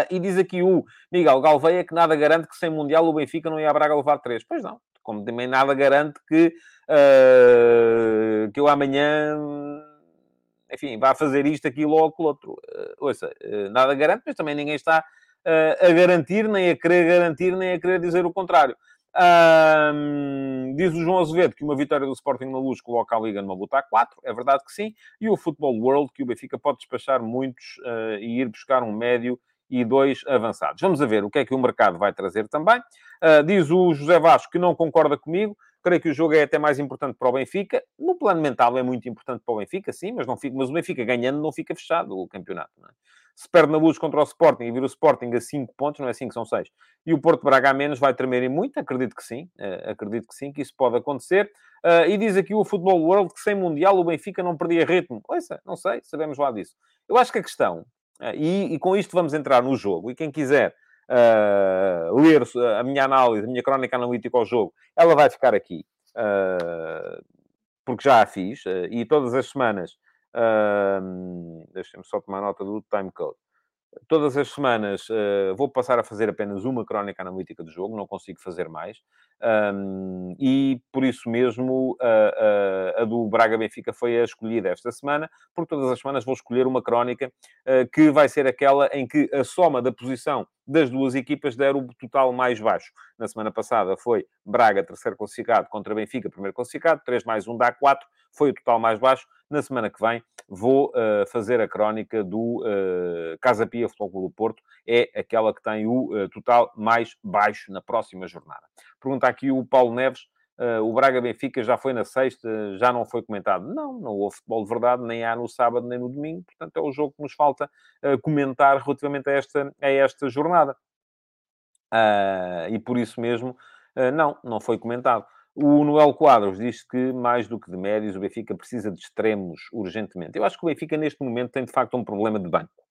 E diz aqui o Miguel Galveia que nada garante que sem Mundial o Benfica não ia a Braga levar três. Pois não, como também nada garante que, que eu amanhã, enfim, vá fazer isto, aquilo ou aquilo outro. Uh, ouça, uh, nada garante, mas também ninguém está a garantir, nem a querer garantir, nem a querer dizer o contrário. Diz o João Azevedo que uma vitória do Sporting na luz coloca a Liga numa luta a 4, é verdade que sim, e o Football World que o Benfica pode despachar muitos uh, e ir buscar um médio e dois avançados. Vamos ver o que é que o mercado vai trazer também. Uh, diz o José Vasco que não concorda comigo, creio que o jogo é até mais importante para o Benfica. No plano mental é muito importante para o Benfica, sim, mas, não fica, mas o Benfica ganhando não fica fechado o campeonato. É? Se perde na luz contra o Sporting e vir o Sporting a 5 pontos, não é 5, são 6, e o Porto Braga a menos vai tremer em muito, acredito que sim, uh, acredito que sim, que isso pode acontecer. Uh, e diz aqui o Futebol World que sem Mundial o Benfica não perdia ritmo. Ouça, não sei, sabemos lá disso. Eu acho que a questão, uh, e, e, com isto vamos entrar no jogo, e quem quiser ler a minha análise, a minha crónica analítica ao jogo, ela vai ficar aqui. porque já a fiz, e todas as semanas Uh, Deixem-me só tomar nota do timecode. Todas as semanas uh, vou passar a fazer apenas uma crónica analítica do jogo, não consigo fazer mais. Um, e por isso mesmo a, a, a, do Braga Benfica foi a escolhida esta semana, porque todas as semanas vou escolher uma crónica uh, que vai ser aquela em que a soma da posição das duas equipas der o total mais baixo. Na semana passada foi Braga, terceiro classificado, contra Benfica, primeiro classificado, 3 mais 1 dá 4, foi o total mais baixo. Na semana que vem vou uh, fazer a crónica do uh, Casa Pia Futebol Clube do Porto, é aquela que tem o uh, total mais baixo na próxima jornada. Pergunta aqui o Paulo Neves, o Braga Benfica já foi na sexta, já não foi comentado. Não, não houve futebol de verdade, nem há no sábado nem no domingo, portanto é o jogo que nos falta comentar relativamente a esta, a esta jornada. e por isso mesmo, não, não foi comentado. O Noel Quadros diz que, mais do que de médios, o Benfica precisa de extremos urgentemente. Eu acho que o Benfica, neste momento, tem de facto um problema de banco.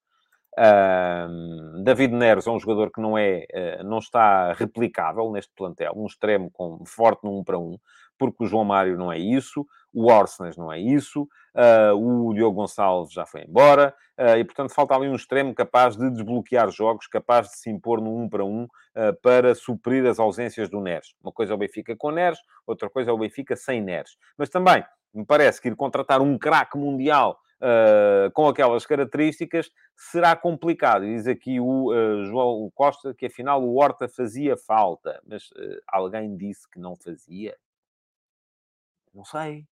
David Neres é um jogador que não, é, uh, não está replicável neste plantel, um extremo com, forte no 1 um para 1, um, porque o João Mário não é isso, o Orsnes não é isso, uh, o Diogo Gonçalves já foi embora, uh, e portanto falta ali um extremo capaz de desbloquear jogos, capaz de se impor no 1 para 1 uh, para suprir as ausências do Neres. Uma coisa é o Benfica com Neres, outra coisa é o Benfica sem Neres. Mas também me parece que ir contratar um craque mundial Uh, com aquelas características, será complicado. Diz aqui o uh, João Costa que afinal o Horta fazia falta, mas uh, alguém disse que não fazia. Não sei.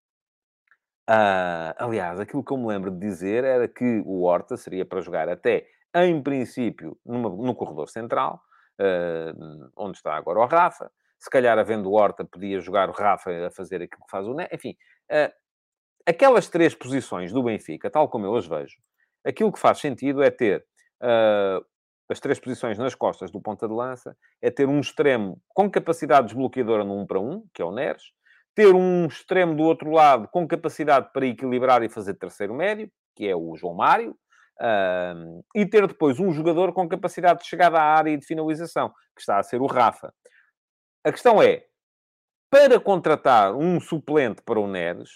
Uh, aliás, aquilo que eu me lembro de dizer era que o Horta seria para jogar até, em princípio, numa, no corredor central, uh, onde está agora o Rafa. Se calhar, havendo Horta, podia jogar o Rafa a fazer aquilo que faz o Né. Enfim, uh, aquelas três posições do Benfica, tal como eu as vejo, aquilo que faz sentido é ter as três posições nas costas do ponta de lança, é ter um extremo com capacidade desbloqueadora no 1 para 1, que é o Neres, ter um extremo do outro lado com capacidade para equilibrar e fazer terceiro médio, que é o João Mário, uh, e ter depois um jogador com capacidade de chegada à área e de finalização, que está a ser o Rafa. A questão é, para contratar um suplente para o Neres,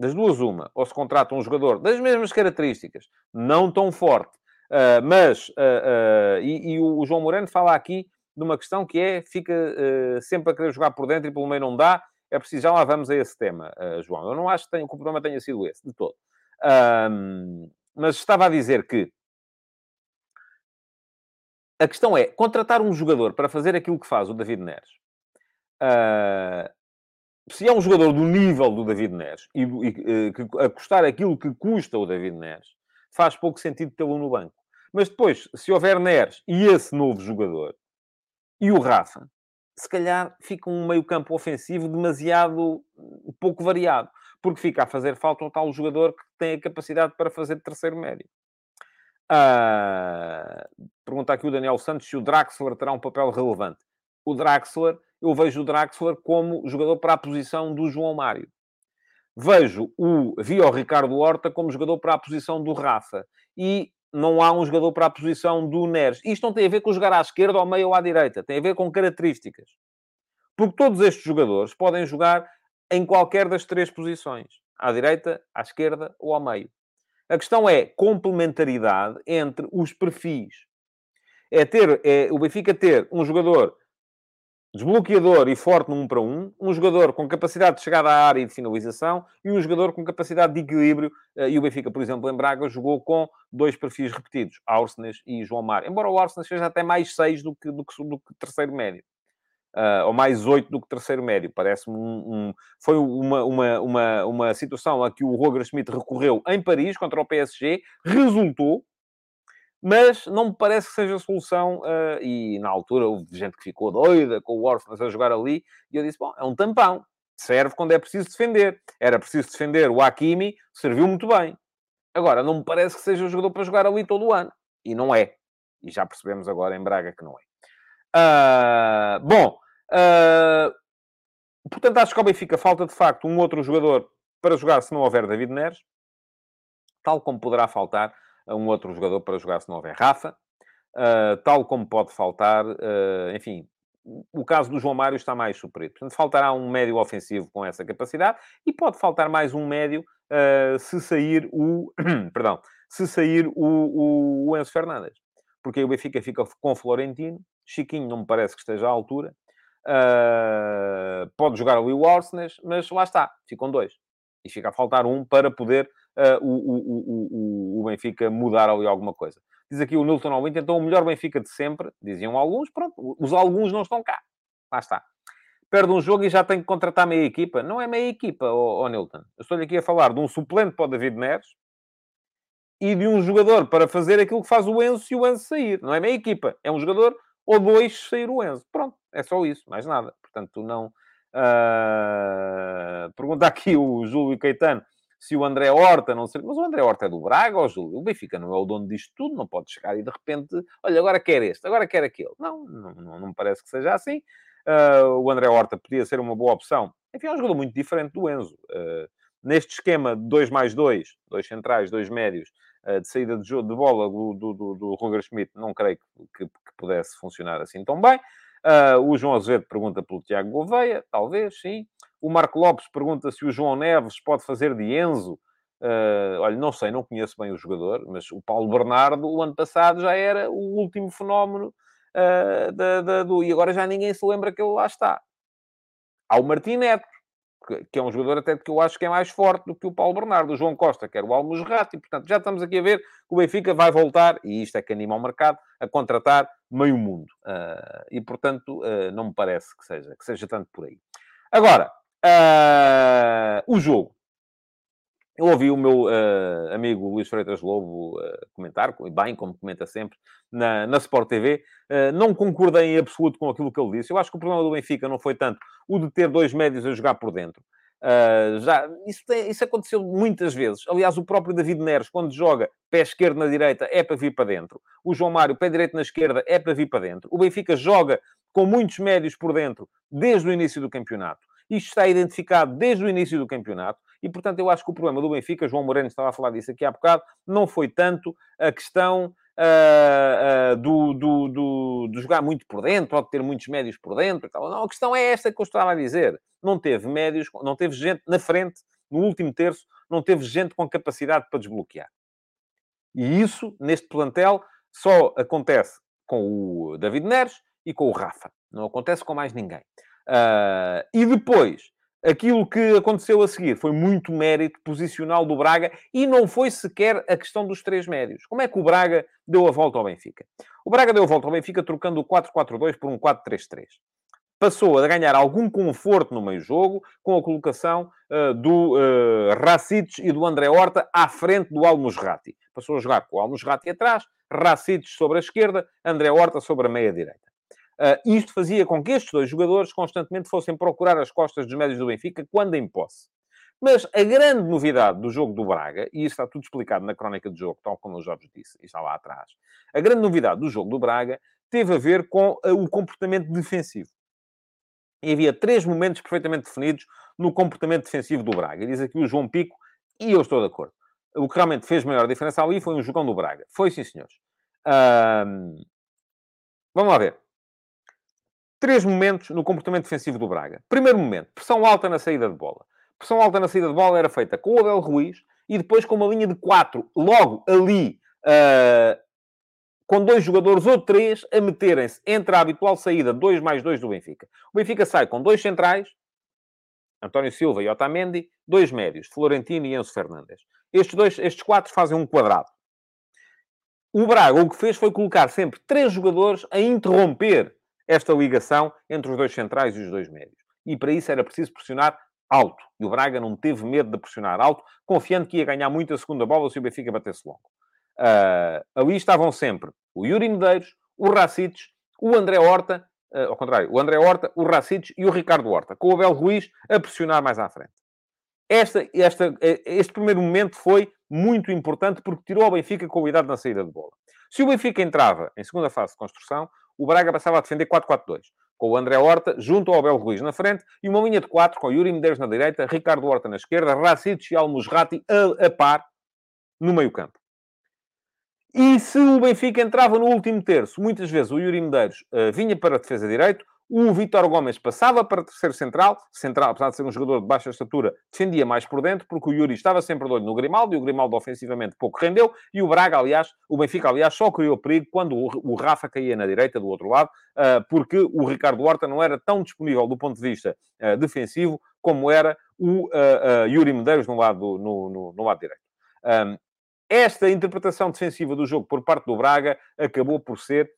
das duas uma, ou se contrata um jogador das mesmas características, não tão forte, uh, mas, uh, e, e, o João Moreno fala aqui de uma questão que é, fica sempre a querer jogar por dentro e pelo meio não dá, é preciso, já lá vamos a esse tema, uh, João. Eu não acho que, tenha, que, o problema tenha sido esse, de todo. Mas estava a dizer que a questão é, contratar um jogador para fazer aquilo que faz o David Neres, uh, se é um jogador do nível do David Neres e, e uh, que, a custar aquilo que custa o David Neres, faz pouco sentido tê-lo no banco. Mas depois, se houver Neres e esse novo jogador, e o Rafa, se calhar fica um meio-campo ofensivo demasiado pouco variado, porque fica a fazer falta um tal jogador que tem a capacidade para fazer terceiro médio. Uh, pergunta aqui o Daniel Santos se o Draxler terá um papel relevante. O Draxler, eu vejo o Draxler como jogador para a posição do João Mário. Vejo o, vi o Ricardo Horta como jogador para a posição do Rafa. E não há um jogador para a posição do Neres. Isto não tem a ver com jogar à esquerda, ao meio ou à direita. Tem a ver com características. Porque todos estes jogadores podem jogar em qualquer das três posições. À direita, à esquerda ou ao meio. A questão é complementaridade entre os perfis. É ter, é o Benfica ter um jogador desbloqueador e forte no 1 para 1, um jogador com capacidade de chegada à área e de finalização e um jogador com capacidade de equilíbrio. Eh, e o Benfica, por exemplo, em Braga, jogou com dois perfis repetidos, Arsenes e João Mar. Embora o Arsenes seja até mais 6 do que, do que, do que terceiro médio. Uh, ou mais 8 do que terceiro médio. Parece-me um, um, Foi uma, uma, uma, uma situação a que o Roger Schmidt recorreu em Paris contra o PSG, resultou, mas não me parece que seja a solução. Uh, e na altura houve gente que ficou doida com o Orphans a jogar ali, e eu disse: bom, é um tampão, serve quando é preciso defender. Era preciso defender o Hakimi, serviu muito bem. Agora, não me parece que seja o jogador para jogar ali todo o ano, e não é. E já percebemos agora em Braga que não é. Uh, bom, uh, portanto, acho que ao Benfica falta de facto um outro jogador para jogar se não houver David Neres, tal como poderá faltar um outro jogador para jogar se não houver Rafa, uh, tal como pode faltar, uh, enfim, o caso do João Mário está mais suprido. Portanto, faltará um médio ofensivo com essa capacidade e pode faltar mais um médio uh, se sair o... [CLEARS THROAT] perdão, se sair o, o, o Enzo Fernandes. Porque aí o Benfica fica com Florentino, Chiquinho não me parece que esteja à altura, pode jogar ali o Arsenes, mas lá está, ficam dois. E fica a faltar um para poder uh, o, o, o, o, Benfica mudar ali alguma coisa. Diz aqui o Nilton Alwint, então o melhor Benfica de sempre, diziam alguns, pronto, os alguns não estão cá. Lá está. Perde um jogo e já tem que contratar meia equipa. Não é meia equipa, oh, oh Nilton. Eu estou aqui a falar de um suplente para o David Neres e de um jogador para fazer aquilo que faz o Enzo e o Enzo sair. Não é meia equipa. É um jogador ou dois sair o Enzo. Pronto, é só isso, mais nada. Portanto, não. Uh... Pergunta aqui o Júlio Caetano se o André Horta não sei, Mas o André Horta é do Braga, ou Júlio? O Benfica não é o dono disto tudo, não pode chegar e de repente, olha, agora quer este, agora quer aquele. Não, não, não me parece que seja assim. Uh, o André Horta podia ser uma boa opção. Enfim, é um jogador muito diferente do Enzo. Uh, neste esquema de 2 mais 2, dois centrais, dois médios, uh, de saída de, jogo, de bola do, do, do, do Roger Schmidt, não creio que, que, que, pudesse funcionar assim tão bem. o João Azevedo pergunta pelo Tiago Gouveia, talvez, sim. O Marco Lopes pergunta se o João Neves pode fazer de Enzo. Uh, olha, não sei, não conheço bem o jogador, mas o Paulo Bernardo, o ano passado, já era o último fenómeno uh, da, da, do... E agora já ninguém se lembra que ele lá está. Há o Martim Neto, que, que, é um jogador até que eu acho que é mais forte do que o Paulo Bernardo. O João Costa, que era o e portanto, já estamos aqui a ver que o Benfica vai voltar, e isto é que anima o mercado, a contratar meio mundo. Uh, e, portanto, não me parece que seja, que seja tanto por aí. Agora, Uh, o jogo. Eu ouvi o meu uh, amigo Luís Freitas Lobo uh, comentar, bem, como comenta sempre, na, na Sport TV. não concordei em absoluto com aquilo que ele disse. Eu acho que o problema do Benfica não foi tanto o de ter dois médios a jogar por dentro. já, isso, tem, isso aconteceu muitas vezes. Aliás, o próprio David Neres, quando joga pé esquerdo na direita, é para vir para dentro. O João Mário, pé direito na esquerda, é para vir para dentro. O Benfica joga com muitos médios por dentro desde o início do campeonato. Isto está identificado desde o início do campeonato e, portanto, eu acho que o problema do Benfica, João Moreno estava a falar disso aqui há bocado, não foi tanto a questão Uh, uh, do, do, do, de jogar muito por dentro, ou de ter muitos médios por dentro. Tal. Não, a questão é esta que eu estava a dizer. Não teve médios, não teve gente na frente, no último terço, não teve gente com capacidade para desbloquear. E isso, neste plantel, só acontece com o David Neres e com o Rafa. Não acontece com mais ninguém. Uh, e depois, Aquilo que aconteceu a seguir foi muito mérito posicional do Braga e não foi sequer a questão dos três médios. Como é que o Braga deu a volta ao Benfica? O Braga deu a volta ao Benfica trocando o 4-4-2 por um 4-3-3. Passou a ganhar algum conforto no meio-jogo com a colocação uh, do uh, Racic e do André Horta à frente do Almusrati. Passou a jogar com o Almusrati atrás, Racic sobre a esquerda, André Horta sobre a meia-direita. Uh, isto fazia com que estes dois jogadores constantemente fossem procurar as costas dos médios do Benfica quando em posse. Mas a grande novidade do jogo do Braga, e isso está tudo explicado na crónica do jogo, tal como o Jorge disse, e está lá atrás, a grande novidade do jogo do Braga teve a ver com uh, o comportamento defensivo. E havia três momentos perfeitamente definidos no comportamento defensivo do Braga. Diz aqui o João Pico, e eu estou de acordo. O que realmente fez maior diferença ali foi um jogão do Braga. Foi sim, senhores. vamos lá ver. Três momentos no comportamento defensivo do Braga. Primeiro momento, pressão alta na saída de bola. Pressão alta na saída de bola era feita com o Abel Ruiz e depois com uma linha de quatro, logo ali, uh, com dois jogadores ou três a meterem-se entre a habitual saída 2 mais 2 do Benfica. O Benfica sai com dois centrais, António Silva e Otamendi, dois médios, Florentino e Enzo Fernandes. Estes, dois, estes quatro fazem um quadrado. O Braga o que fez foi colocar sempre três jogadores a interromper esta ligação entre os dois centrais e os dois médios. E para isso era preciso pressionar alto. E o Braga não teve medo de pressionar alto, confiando que ia ganhar muito a segunda bola se o Benfica batesse longo. Uh, ali estavam sempre o Yuri Medeiros, o Racites, o André Horta, uh, ao contrário, o André Horta, o Racites e o Ricardo Horta, com o Abel Ruiz a pressionar mais à frente. Esta, esta, este primeiro momento foi muito importante porque tirou ao Benfica qualidade na saída de bola. Se o Benfica entrava em segunda fase de construção, o Braga passava a defender 4-4-2, com o André Horta junto ao Abel Ruiz na frente e uma linha de 4 com Yuri Medeiros na direita, Ricardo Horta na esquerda, Racic e Almusrati a, a par no meio campo. E se o Benfica entrava no último terço, muitas vezes o Yuri Medeiros uh, vinha para a defesa direito, o Vitor Gomes passava para terceiro central. Central, apesar de ser um jogador de baixa estatura, defendia mais por dentro, porque o Yuri estava sempre de olho no Grimaldo, e o Grimaldo ofensivamente pouco rendeu. E o Braga, aliás, o Benfica, aliás, só criou perigo quando o Rafa caía na direita do outro lado, ah, porque o Ricardo Horta não era tão disponível do ponto de vista ah, defensivo como era o ah, Yuri Medeiros no lado, no, no, no lado direito. Esta interpretação defensiva do jogo por parte do Braga acabou por ser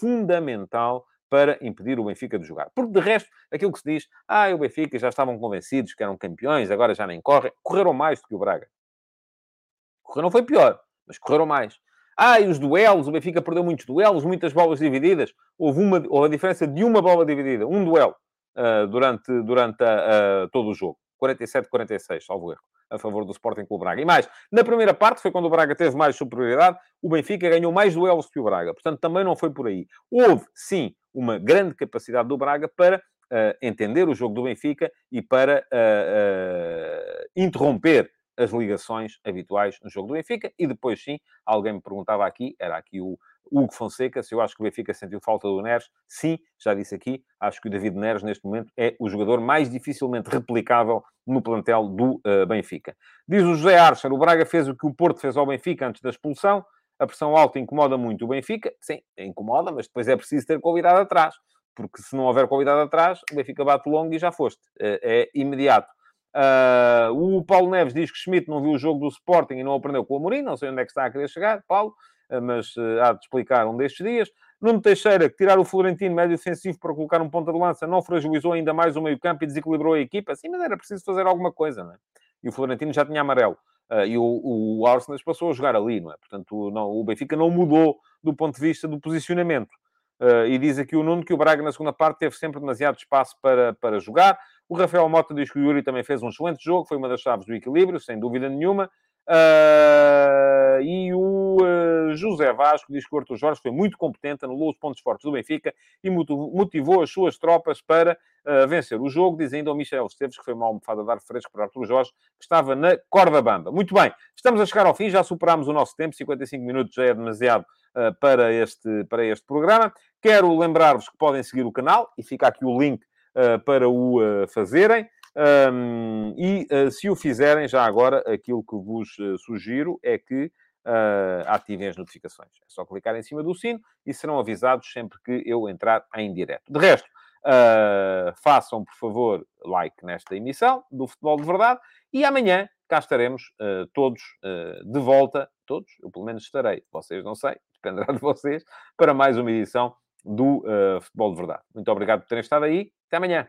fundamental para impedir o Benfica de jogar. Porque, de resto, aquilo que se diz, ah, o Benfica já estavam convencidos que eram campeões, agora já nem correm, correram mais do que o Braga. Correram foi pior, mas correram mais. Ah, e os duelos, o Benfica perdeu muitos duelos, muitas bolas divididas. Houve, uma, houve a diferença de uma bola dividida, um duelo, uh, durante, durante uh, todo o jogo. 47-46, salvo erro a favor do Sporting Clube Braga. E mais, na primeira parte, foi quando o Braga teve mais superioridade, o Benfica ganhou mais duelos que o Braga. Portanto, também não foi por aí. Houve, sim, uma grande capacidade do Braga para uh, entender o jogo do Benfica e para uh, uh, interromper as ligações habituais no jogo do Benfica. E depois, sim, alguém me perguntava aqui, era aqui o Hugo Fonseca, se eu acho que o Benfica sentiu falta do Neres. Sim, já disse aqui, acho que o David Neres, neste momento, é o jogador mais dificilmente replicável no plantel do uh, Benfica. Diz o José Archer, o Braga fez o que o Porto fez ao Benfica antes da expulsão. A pressão alta incomoda muito o Benfica. Sim, incomoda, mas depois é preciso ter qualidade atrás. Porque se não houver qualidade atrás, o Benfica bate longo e já foste. É, é imediato. Uh, o Paulo Neves diz que Schmidt não viu o jogo do Sporting e não aprendeu com o Amorim. Não sei onde é que está a querer chegar, Paulo. Eh, mas uh, há de explicar um destes dias. Nuno Teixeira, que tirar o Florentino médio defensivo para colocar um ponta de lança, não fragilizou ainda mais o meio-campo e desequilibrou a equipa. Sim, mas era preciso fazer alguma coisa, não é? E o Florentino já tinha amarelo. Uh, e o, o Arsenal passou a jogar ali, não é? Portanto, não, o Benfica não mudou do ponto de vista do posicionamento. Uh, e diz aqui o Nuno que o Braga, na segunda parte, teve sempre demasiado espaço para, para jogar. O Rafael Mota diz que o Yuri também fez um excelente jogo, foi uma das chaves do equilíbrio, sem dúvida nenhuma. Uh, e o uh, José Vasco diz que o Arthur Jorge foi muito competente, anulou os pontos fortes do Benfica e motivou as suas tropas para uh, vencer o jogo, diz ainda o Michel Esteves, que foi uma almofada a dar fresco para Arthur Jorge, que estava na corda bamba. Muito bem, estamos a chegar ao fim, já superámos o nosso tempo, 55 minutos já é demasiado para, este, para este programa. Quero lembrar-vos que podem seguir o canal e fica aqui o link para o fazerem. Um, e uh, se o fizerem, já agora, aquilo que vos uh, sugiro é que uh, ativem as notificações. É só clicar em cima do sino e serão avisados sempre que eu entrar em direto. De resto, façam, por favor, like nesta emissão do Futebol de Verdade e amanhã cá estaremos todos de volta. Todos, eu pelo menos estarei. Vocês não sei, [LAUGHS] dependerá de vocês, para mais uma edição do Futebol de Verdade. Muito obrigado por terem estado aí. Até amanhã.